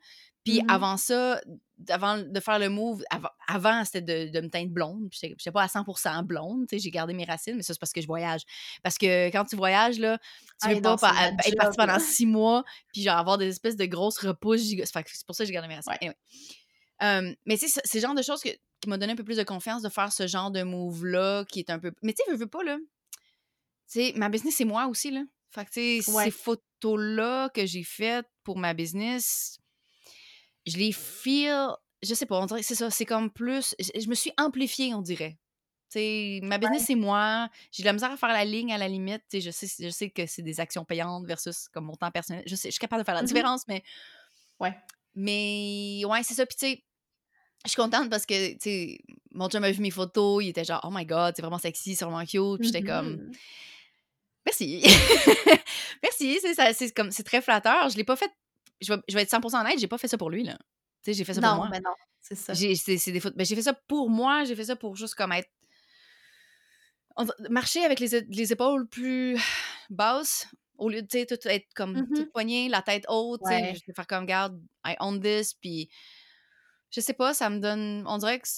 Puis Mhm. avant ça, avant de faire le move, avant, avant, c'était de, de me teindre blonde. J'étais j'étais pas à 100% blonde, tu sais, j'ai gardé mes racines, mais ça, c'est parce que je voyage. Parce que quand tu voyages, là, tu Hey, veux pas être job, parti pendant six mois, puis genre avoir des espèces de grosses repousses. c'est pour ça que j'ai gardé mes racines. Ouais. Anyway. Mais c'est le genre de choses que- qui m'a donné un peu plus de confiance de faire ce genre de move-là, qui est un peu. Mais tu sais, veux, veux pas, là. Tu sais, ma business, c'est moi aussi, là. Fait que, tu sais, Ouais. ces photos-là que j'ai faites pour ma business, je les feel. Je sais pas, on dirait c'est ça. C'est comme plus. Je, je me suis amplifiée, on dirait. Tu sais, ma business, c'est moi. J'ai de la misère à faire la ligne à la limite. Tu sais, je sais, je sais que c'est des actions payantes versus comme mon temps personnel. Je sais, je suis capable de faire la Mhm. différence, mais. Ouais. Mais, ouais, c'est ça. Puis, tu sais, je suis contente parce que, tu sais, mon chum a vu mes photos. Il était genre, oh my god, c'est vraiment sexy, c'est vraiment cute. Puis, j'étais comme, Mhm. Merci. Merci, c'est ça, c'est comme c'est très flatteur. Je l'ai pas fait. Je vais, je vais être 100% honnête, j'ai pas fait ça pour lui là. Tu sais, j'ai fait ça pour Non, moi. mais non, c'est ça. J'ai c'est c'est des photos- ben, j'ai fait ça pour moi, j'ai fait ça pour juste comme être on marcher avec les, épaules plus basses Au lieu de, tu sais, tout être comme Mmh toute poignée, la tête haute, tu sais, Ouais. je vais faire comme, regarde, I own this, puis je sais pas, ça me donne, on dirait que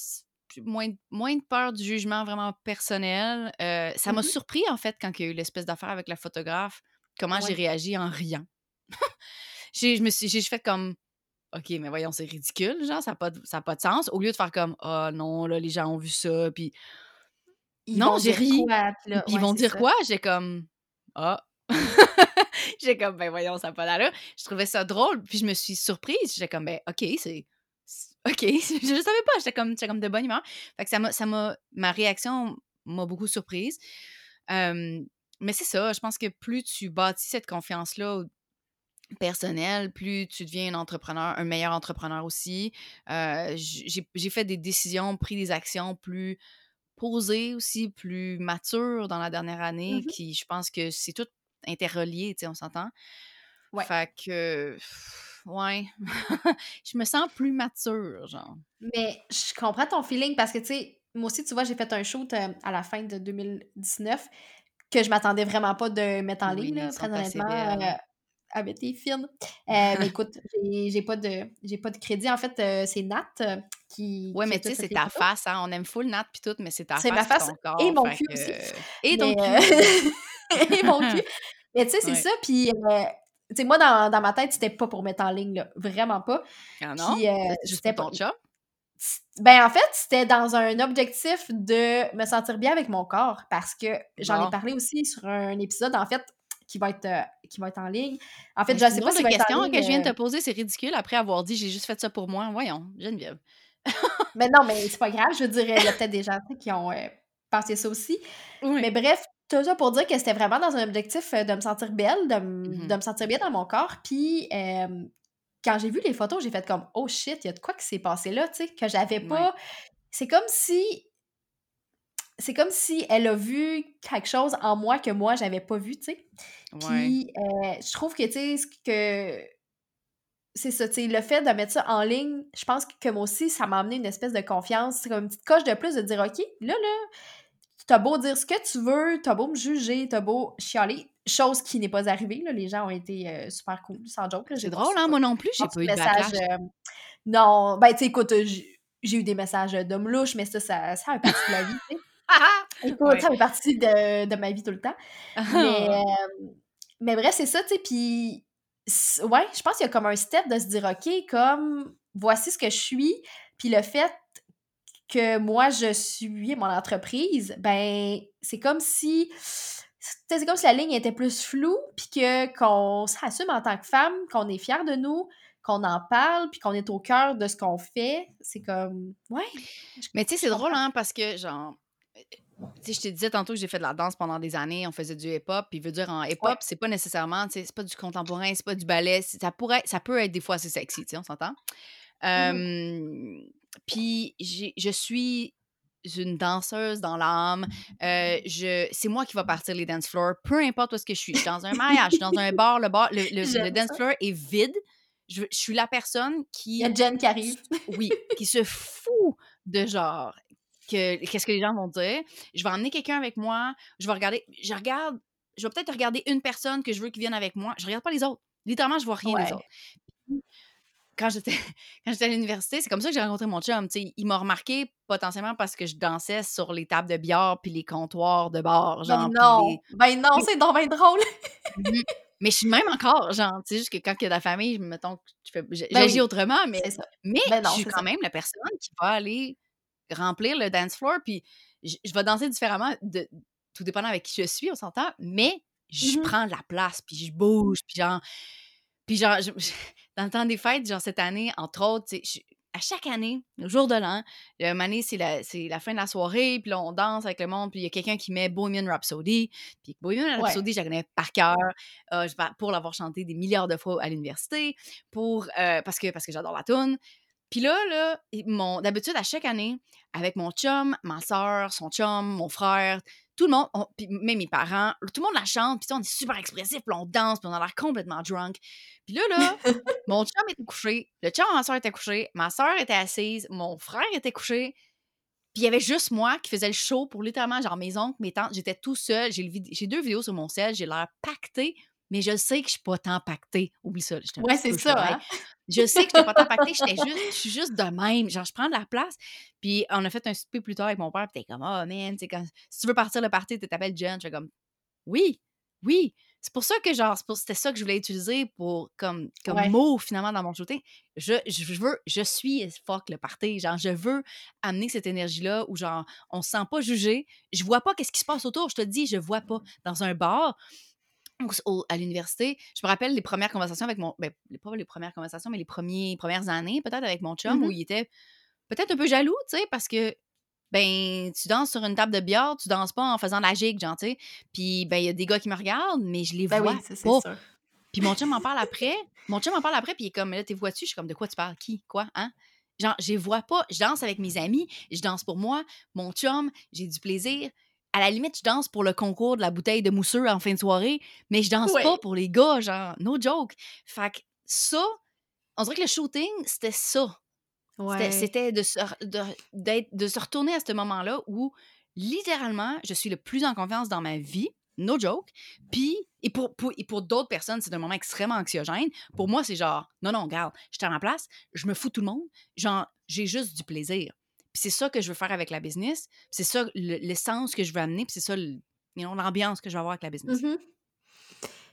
moins, moins de peur du jugement vraiment personnel. Euh, ça m'a Mmh surpris, en fait, quand il y a eu l'espèce d'affaire avec la photographe, comment j'ai réagi en riant. J'ai, je me suis, j'ai fait comme, OK, mais voyons, c'est ridicule, genre, ça n'a pas, de- ça a pas de sens, au lieu de faire comme, oh non, là, les gens ont vu ça, puis Ils Non, j'ai ri. quoi? Puis ils vont dire ça. quoi? J'ai comme, ah. j'ai comme, ben voyons, ça n'a pas d'allure. Je trouvais ça drôle, puis je me suis surprise. J'étais comme, ben OK, c'est. OK, je ne savais pas. J'étais comme, comme de bonne humeur. Fait que ça m'a, ça m'a, ma réaction m'a beaucoup surprise. Euh, mais c'est ça, je pense que plus tu bâtis cette confiance-là personnelle, plus tu deviens un entrepreneur, un meilleur entrepreneur aussi. Euh, j'ai, fait des décisions, pris des actions plus posées aussi, plus matures dans la dernière année, Mmh qui, je pense que c'est tout interrelié, tu sais, on s'entend. Ouais. Fait que, ouais, je me sens plus mature, genre. Mais je comprends ton feeling parce que, tu sais, moi aussi, tu vois, j'ai fait un shoot euh, à la fin de 2019 que je m'attendais vraiment pas de mettre en ligne, Oui, là, très honnêtement. Ah, mais t'es fine. Euh, mais écoute, j'ai pas, de, j'ai pas de crédit. En fait, euh, c'est Nat euh, qui. Ouais, qui mais tu sais, c'est ta photos. face, hein. On aime full Nat pis tout, mais c'est ta C'est ma face, face et mon cul que- aussi. Et euh, et mon cul. Mais tu sais, c'est Ouais. ça. Puis, euh, tu sais, moi, dans, dans ma tête, c'était pas pour mettre en ligne, là. Vraiment pas. Ah non? Puis, juste pour ton? Ben, en fait, c'était dans un objectif de me sentir bien avec mon corps parce que j'en ai parlé aussi sur un épisode, en fait, qui va être, euh, qui va être en ligne. En fait, Mais je c'est sais pas être en question que je viens de euh, te poser, c'est ridicule après avoir dit j'ai juste fait ça pour moi. Voyons, Geneviève. Mais non, mais c'est pas grave. Je dire, il y a peut-être des gens qui ont euh, pensé ça aussi. Oui. Mais bref, tout ça pour dire que c'était vraiment dans un objectif euh, de me sentir belle, de, m- Mhm. de me sentir bien dans mon corps. Puis euh, quand j'ai vu les photos, j'ai fait comme oh shit, il y a de quoi qui s'est passé là, tu sais, que j'avais pas. C'est comme si. C'est comme si elle a vu quelque chose en moi que moi, j'avais pas vu, tu sais. Puis euh, je trouve que, tu sais, ce que. C'est ça, tu sais, le fait de mettre ça en ligne, je pense que moi aussi, ça m'a amené une espèce de confiance. C'est comme une petite coche de plus de dire, OK, là, là, t'as beau dire ce que tu veux, t'as beau me juger, t'as beau chialer, chose qui n'est pas arrivée, là, les gens ont été euh, super cool, sans joke. C'est drôle, hein? Moi non plus, j'ai pas eu de message, euh, non, ben, tu sais, écoute, j'ai eu des messages d'hommes louches, mais ça, ça, ça fait partie de la vie, tu sais. Écoute, Ouais. ça fait partie de, de ma vie tout le temps. Mais, euh, mais bref, c'est ça, tu sais, puis ouais, je pense qu'il y a comme un step de se dire, OK, comme, voici ce que je suis, puis le fait que moi, je suis mon entreprise, ben, c'est comme si, c'est comme si la ligne était plus floue, puis que qu'on s'assume en tant que femme, qu'on est fier de nous, qu'on en parle, puis qu'on est au cœur de ce qu'on fait. C'est comme, ouais. Mais tu sais, c'est drôle, hein, parce que, genre, tu sais, je te disais tantôt que j'ai fait de la danse pendant des années, on faisait du hip-hop, puis veut dire, en hip-hop, Ouais. c'est pas nécessairement, tu sais, c'est pas du contemporain, c'est pas du ballet, ça pourrait, ça peut être des fois assez sexy, tu sais, on s'entend? Euh, puis je suis une danseuse dans l'âme. Euh, je, c'est moi qui va partir les dance floors, peu importe où est-ce que je suis. Je suis dans un mariage, je suis dans un bar, le bar, le, le- le J'aime dance ça. floor est vide. Je, je suis la personne Il y a qui, Jen qui arrive. oui, qui se fout de genre que qu'est-ce que les gens vont dire. Je vais emmener quelqu'un avec moi. Je vais regarder. Je regarde. Je vais peut-être regarder une personne que je veux qui vienne avec moi. Je regarde pas les autres. Littéralement, je vois rien des Ouais. autres. Quand j'étais quand j'étais à l'université, c'est comme ça que j'ai rencontré mon chum. il m'a remarqué potentiellement parce que je dansais sur les tables de billard puis les comptoirs de bar, Ben genre. puis non, les- ben non, c'est donc bien drôle. Mhm. Mais je suis même encore, genre, tu sais, juste que quand il y a de la famille, mettons, Ben j'agis oui, autrement, mais mais Ben non, je suis quand ça. même la personne qui va aller remplir le dance floor, puis je, je vais danser différemment, de, tout dépendant avec qui je suis, on s'entend, mais je Mhm. prends la place, puis je bouge, puis genre, puis genre, je- je- dans le temps des fêtes, genre cette année, entre autres, je- à chaque année, au jour de l'an, le année, c'est la, la fin de la soirée, puis là, on danse avec le monde, puis il y a quelqu'un qui met Bohemian Rhapsody, puis Bohemian Ouais. Rhapsody, je la connais par cœur, euh, je- pour l'avoir chanté des milliards de fois à l'université, pour, euh, parce que, parce que j'adore la tune. Puis là, là, mon, d'habitude, à chaque année, avec mon chum, ma soeur, son chum, mon frère, tout le monde, on- puis même mes parents, tout le monde la chante, puis on est super expressif, puis on danse, puis on a l'air complètement drunk. Puis là, là, mon chum était couché, le chum de ma soeur était couché, ma soeur était assise, mon frère était couché, puis il y avait juste moi qui faisait le show pour littéralement, genre mes oncles, mes tantes, j'étais tout seul, j'ai, vid- j'ai deux vidéos sur mon sel, j'ai l'air pacté, mais je sais que je suis pas tant pactée. Oublie ça, je Ouais, c'est ça, hein? Je sais que je suis pas tant pactée, j'étais juste, je suis juste de même. Genre, je prends de la place. Puis on a fait un souper plus tard avec mon père, puis t'es comme, oh man, quand, si tu veux partir le party, tu t'appelles Jen. Je suis comme, oui, oui. C'est pour ça que, genre, c'était ça que je voulais utiliser pour, comme, comme mot, finalement, dans mon shooting. Je, je, veux, je suis fuck le party. Genre, je veux amener cette énergie-là où, genre, on se sent pas jugé. Je vois pas qu'est-ce qui se passe autour. Je te dis, je vois pas. Dans un bar, à l'université, je me rappelle les premières conversations avec mon. Ben, pas les premières conversations, mais les premiers, premières années, peut-être avec mon chum, où mmh il était peut-être un peu jaloux, tu sais, parce que ben, tu danses sur une table de bière, tu danses pas en faisant la gigue, genre, tu sais. Puis, ben, il y a des gars qui me regardent, mais je les ben vois pas. Puis mon chum m'en parle après. Mon chum m'en parle après, puis il est comme, là, t'es vois-tu? Je suis comme, de quoi tu parles? Qui? Quoi? Hein? Genre, je les vois pas. Je danse avec mes amis, je danse pour moi, mon chum, j'ai du plaisir. À la limite, je danse pour le concours de la bouteille de mousseux en fin de soirée, mais je danse pas pour les gars, genre, no joke. Fait que ça, on dirait que le shooting, c'était ça. C'était de, se, de, de se retourner à ce moment-là où, littéralement, je suis le plus en confiance dans ma vie. No joke. Puis, et pour, pour, pour d'autres personnes, c'est un moment extrêmement anxiogène. Pour moi, c'est genre, non, non, regarde, je suis à ma place, je me fous tout le monde. Genre, j'ai juste du plaisir. Puis c'est ça que je veux faire avec la business. C'est ça l'essence que je veux amener. Puis c'est ça l'ambiance que je veux avoir avec la business. Mm-hmm.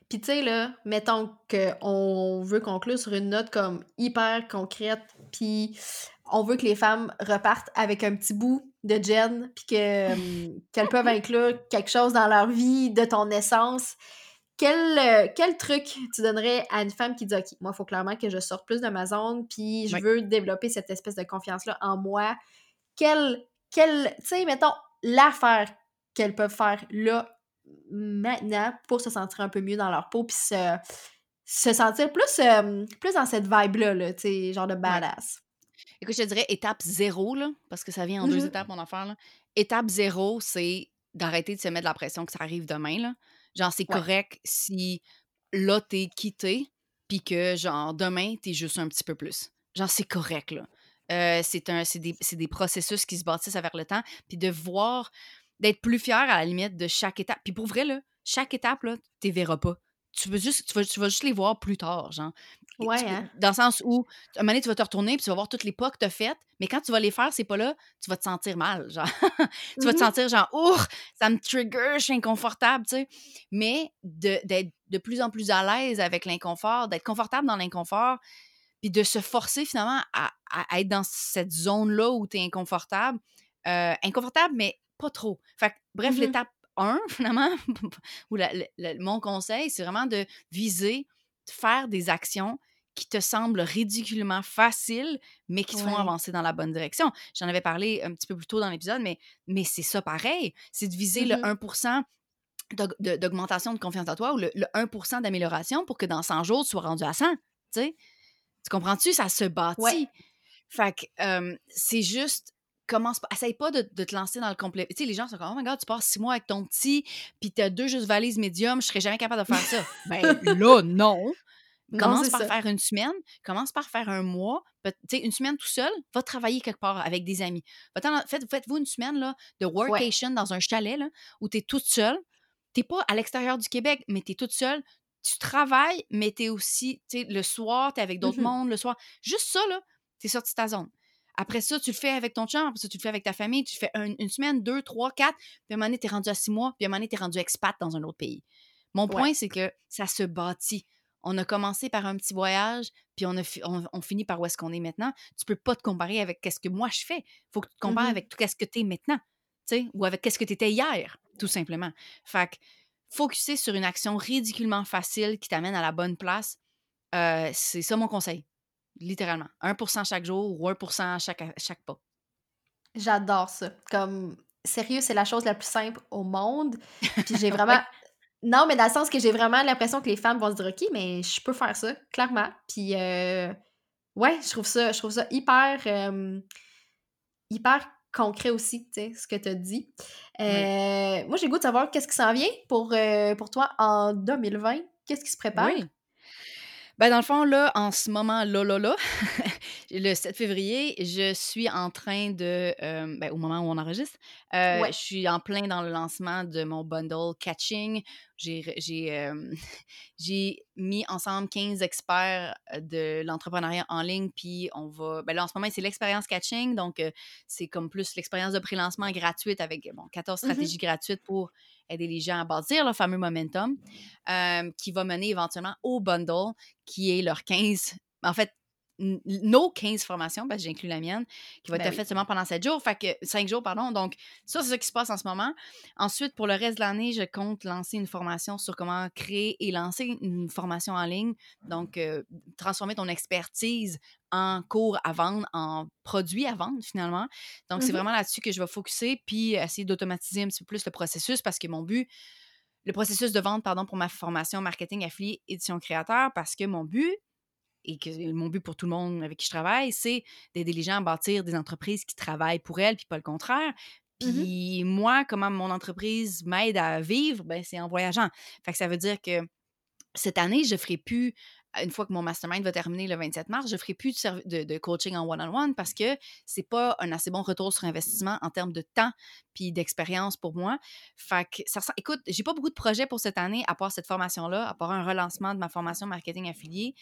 Puis tu sais, là, mettons qu'on veut conclure sur une note comme hyper concrète, puis on veut que les femmes repartent avec un petit bout de Jen, puis qu'elles peuvent inclure quelque chose dans leur vie de ton essence. Quel, euh, quel truc tu donnerais à une femme qui dit OK, moi, il faut clairement que je sorte plus de ma zone, puis je veux développer cette espèce de confiance-là en moi. Quel, quel tu sais, mettons, l'affaire qu'elles peuvent faire là maintenant pour se sentir un peu mieux dans leur peau puis se, se sentir plus, euh, plus dans cette vibe-là, là, genre de badass. Écoute, je te dirais étape zéro, là, parce que ça vient en deux mmh étapes, mon affaire. Là. Étape zéro, c'est d'arrêter de se mettre de la pression que ça arrive demain. Là. Genre, c'est correct si là, t'es quitté, puis que, genre, demain, t'es juste un petit peu plus. Genre, c'est correct, là. Euh, c'est, un, c'est, des, c'est des processus qui se bâtissent avec le temps. Puis de voir d'être plus fier à la limite de chaque étape. Puis pour vrai, là, chaque étape, là, tu ne verras pas. Tu, veux juste, tu, vas, tu vas juste les voir plus tard, genre. Ouais, hein? Dans le sens où, à un moment donné, tu vas te retourner puis tu vas voir toutes les pas que tu as faites, mais quand tu vas les faire, c'est pas là, tu vas te sentir mal, genre. tu vas te mmh sentir genre, ouf, ça me trigger, je suis inconfortable, tu sais. Mais d'être de, plus en plus à l'aise avec l'inconfort, d'être confortable dans l'inconfort, puis de se forcer finalement à, être dans cette zone-là où tu es inconfortable. Euh, inconfortable, mais pas trop. Fait bref, mmh l'étape 1, finalement, ou mon conseil, c'est vraiment de viser, de faire des actions qui te semblent ridiculement faciles, mais qui te font avancer dans la bonne direction. J'en avais parlé un petit peu plus tôt dans l'épisode, mais, mais c'est ça pareil. C'est de viser le 1% mmh d'augmentation de confiance en toi ou le, 1% d'amélioration pour que dans 100 jours, tu sois rendu à 100. Tu comprends-tu? Ça se bâtit. Fait que c'est juste commence pas, essaye pas de, te lancer dans le complet. Tu sais, les gens sont comme, oh my god, tu passes six mois avec ton petit, puis t'as deux juste valises médium, je serais jamais capable de faire ça. ben là, non. Commence par faire une semaine, commence par faire un mois, tu sais, une semaine tout seul, va travailler quelque part avec des amis. Faites-vous une semaine là, de workation dans un chalet là, où tu es toute seule. Tu pas à l'extérieur du Québec, mais tu es toute seule. Tu travailles, mais tu es aussi, tu sais, le soir, tu es avec d'autres mmh mondes, le soir. Juste ça, là, tu es sorti de ta zone. Après ça, tu le fais avec ton chum, après ça, tu le fais avec ta famille, tu fais une semaine, deux, trois, quatre, puis à un moment donné, tu es rendu à six mois, puis à un moment donné, tu es rendu expat dans un autre pays. Mon point, c'est que ça se bâtit. On a commencé par un petit voyage, puis on, a on, finit par où est-ce qu'on est maintenant. Tu peux pas te comparer avec ce que moi je fais. Il faut que tu te compares mmh avec tout ce que tu es maintenant, ou avec ce que tu étais hier, tout simplement. Fait que, focuser sur une action ridiculement facile qui t'amène à la bonne place, euh, c'est ça mon conseil littéralement. 1% chaque jour ou 1% chaque, chaque pas. J'adore ça. Comme, sérieux, c'est la chose la plus simple au monde. Puis j'ai vraiment. Non, mais dans le sens que j'ai vraiment l'impression que les femmes vont se dire OK, mais je peux faire ça, clairement. Puis, euh, ouais, je trouve ça, je trouve ça hyper, euh, hyper concret aussi, tu sais, ce que tu as dit. Euh, moi, j'ai goût de savoir qu'est-ce qui s'en vient pour, pour toi en 2020. Qu'est-ce qui se prépare? Ben, dans le fond, là, en ce moment, là, là, là, le 7 février, je suis en train de, euh, ben, au moment où on enregistre, euh, Ouais. je suis en plein dans le lancement de mon bundle Catching. J'ai euh, mis ensemble 15 experts de l'entrepreneuriat en ligne, puis on va, ben là en ce moment c'est l'expérience Catching, donc c'est comme plus l'expérience de pré-lancement gratuite avec bon, 14 Mhm. stratégies gratuites pour aider les gens à bâtir le fameux momentum, euh, qui va mener éventuellement au bundle, qui est leur 15, en fait, nos 15 formations, parce que j'inclus la mienne, qui va Ben être oui. faite seulement pendant 7 jours, fait que 5 jours, pardon. Donc, ça, c'est ce qui se passe en ce moment. Ensuite, pour le reste de l'année, je compte lancer une formation sur comment créer et lancer une formation en ligne. Donc, euh, transformer ton expertise en cours à vendre, en produit à vendre, finalement. Donc, c'est Mhm. vraiment là-dessus que je vais focuser, puis essayer d'automatiser un petit peu plus le processus, parce que mon but, le processus de vente, pardon, pour ma formation marketing affilié édition créateur, parce que mon but, et que mon but pour tout le monde avec qui je travaille, c'est d'aider les gens à bâtir des entreprises qui travaillent pour elles, puis pas le contraire. Mhm. Puis moi, comment mon entreprise m'aide à vivre, ben, c'est en voyageant. Fait que ça veut dire que cette année, je ne ferai plus, une fois que mon mastermind va terminer le 27 mars, je ne ferai plus de, de- de coaching en one-on-one parce que c'est pas un assez bon retour sur investissement en termes de temps puis d'expérience pour moi. Fait que ça ressemble- écoute, j'ai pas beaucoup de projets pour cette année à part cette formation-là, à part un relancement de ma formation marketing affilié.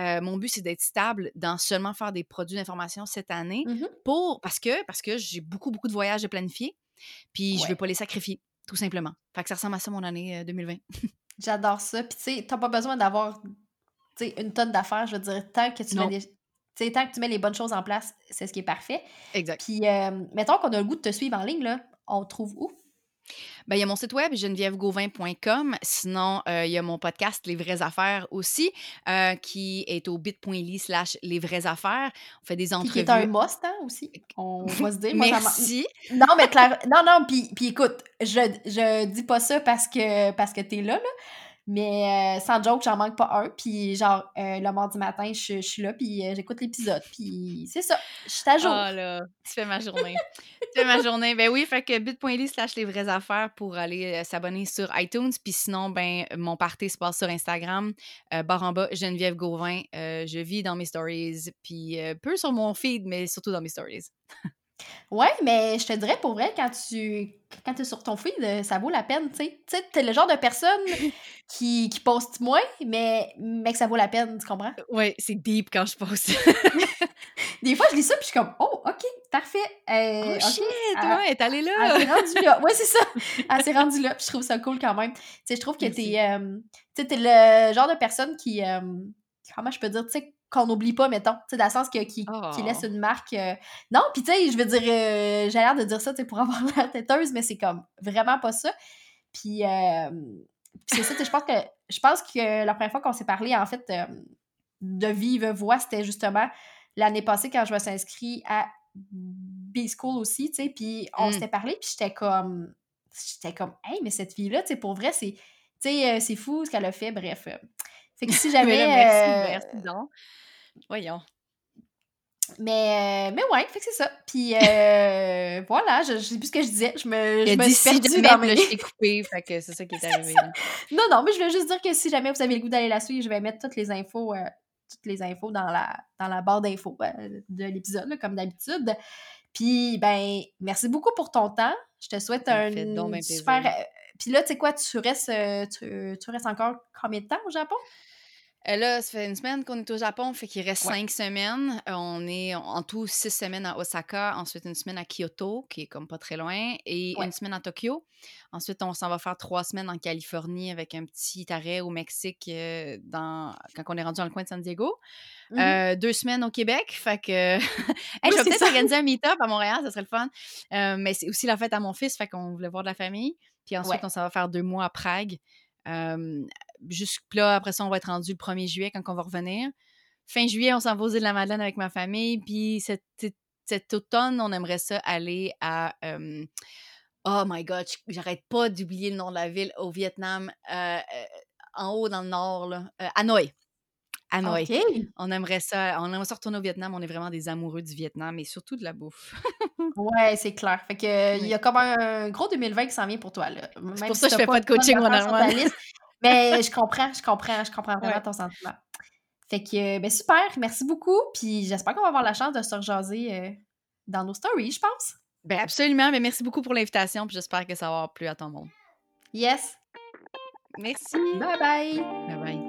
Euh, mon but, c'est d'être stable dans seulement faire des produits d'information cette année Mhm. pour parce que parce que j'ai beaucoup, beaucoup de voyages à planifier, puis je Ouais. veux pas les sacrifier, tout simplement. Fait que ça ressemble à ça mon année euh, 2020. J'adore ça. Puis, tu sais, t'as pas besoin d'avoir sais, une tonne d'affaires. Je veux dire, tant que tu mets Non. tant que tu mets les bonnes choses en place, c'est ce qui est parfait. Exact. Puis, euh, mettons qu'on a le goût de te suivre en ligne, là. On te trouve où? Ben, il y a mon site web, genevièvegauvin.com. Sinon, euh, il y a mon podcast Les vraies affaires aussi, euh, qui est au bit.ly slash les vraies affaires. On fait des Puis qui entrevues. est un must, hein, aussi. On va se dire. Moi, Merci. Non, mais clair... Non, non, puis, puis écoute, je, je dis pas ça parce que, parce que t'es là, là. Mais euh, sans joke, j'en manque pas un. Puis genre, euh, le mardi matin, je, suis là, puis euh, j'écoute l'épisode. Puis c'est ça, je suis à jour. Ah là, tu fais ma journée. tu fais ma journée. Ben oui, fait que bit.ly slash les vraies affaires pour aller euh, s'abonner sur iTunes. Puis sinon, ben mon party se passe sur Instagram. Barre en bas, Geneviève Gauvin. Je vis dans mes stories. Puis peu sur mon feed, mais surtout dans mes stories. Ouais, mais je te dirais pour vrai, quand tu quand es sur ton feed, euh, ça vaut la peine, tu sais. Tu sais, t'es le genre de personne qui, qui poste moins, mais, mais que ça vaut la peine, tu comprends? Ouais, c'est deep quand je poste. Des fois, je lis ça, puis je suis comme, oh, OK, parfait. Euh, oh shit, ah, ouais, t'es allée Elle s'est là. rendue là. Ouais, c'est ça. Elle s'est rendue là. Puis je trouve ça cool quand même. Tu sais, je trouve que t'es, euh, t'es le genre de personne qui, euh, comment je peux dire, tu sais, qu'on n'oublie pas, mettons. Tu sais, dans le sens que, qui, qui laisse une marque. euh, Non, puis tu sais, je veux dire, euh, j'ai l'air de dire ça, tu sais, pour avoir l'air têteuse, mais c'est comme vraiment pas ça. Puis, euh, puis c'est ça, tu sais, je pense que, je pense que la première fois qu'on s'est parlé, en fait, de vive voix, c'était justement l'année passée quand je me suis inscrite à B-School aussi, tu sais, puis on Mm. s'était parlé, puis j'étais comme, j'étais comme, hey, mais cette fille-là, tu sais, pour vrai, c'est, tu sais, c'est fou ce qu'elle a fait, bref. Fait que si Mais jamais... là, merci, euh, merci donc. Voyons. mais, euh, mais ouais, fait que c'est ça. Puis euh, voilà, je, je sais plus ce que je disais. Je me, je me suis perdue dans puis là, mes... je t'ai coupé, fait que c'est ça qui est arrivé. Non, non, mais je voulais juste dire que si jamais vous avez le goût d'aller la suivre, je vais mettre toutes les infos, euh, toutes les infos dans la, dans la barre d'infos euh, de l'épisode, comme d'habitude. Puis, ben, merci beaucoup pour ton temps. Je te souhaite Ça un super... Puis là, tu sais quoi, tu restes, euh, tu, tu restes encore combien de temps au Japon? Euh, là, ça fait une semaine qu'on est au Japon, fait qu'il reste Ouais. cinq semaines. Euh, on est en tout six semaines à Osaka, ensuite une semaine à Kyoto, qui est comme pas très loin, et Ouais. une semaine à Tokyo. Ensuite, on s'en va faire trois semaines en Californie avec un petit arrêt au Mexique euh, dans... quand on est rendu dans le coin de San Diego. Euh, deux semaines au Québec. Fait que. Hey, Oui, je vais peut-être organiser un meet-up à Montréal, ça serait le fun. Mais c'est aussi la fête à mon fils, fait qu'on voulait voir de la famille. Puis ensuite, Ouais. on s'en va faire deux mois à Prague. Euh, jusque là, après ça, on va être rendu le 1er juillet quand on va revenir. Fin juillet, on s'en va aux îles de la Madeleine avec ma famille. Puis cet, cet automne, on aimerait ça aller à. euh, oh my god, j'arrête pas d'oublier le nom de la ville au Vietnam, euh, euh, en haut dans le nord, là. Euh, Hanoï. Hanoï. OK. On aimerait ça. On aimerait ça retourner au Vietnam. On est vraiment des amoureux du Vietnam et surtout de la bouffe. Ouais, c'est clair. Fait que il Oui. y a comme un gros 2020 qui s'en vient pour toi. C'est pour si ça que je fais pas de coaching liste. Mais je comprends, je comprends, je comprends vraiment Ouais. ton sentiment. Fait que, ben super, merci beaucoup. Puis j'espère qu'on va avoir la chance de se rejaser euh, dans nos stories, je pense. Ben absolument. Mais merci beaucoup pour l'invitation. Puis j'espère que ça va avoir plu à ton monde. Yes. Merci. Bye bye. Bye bye.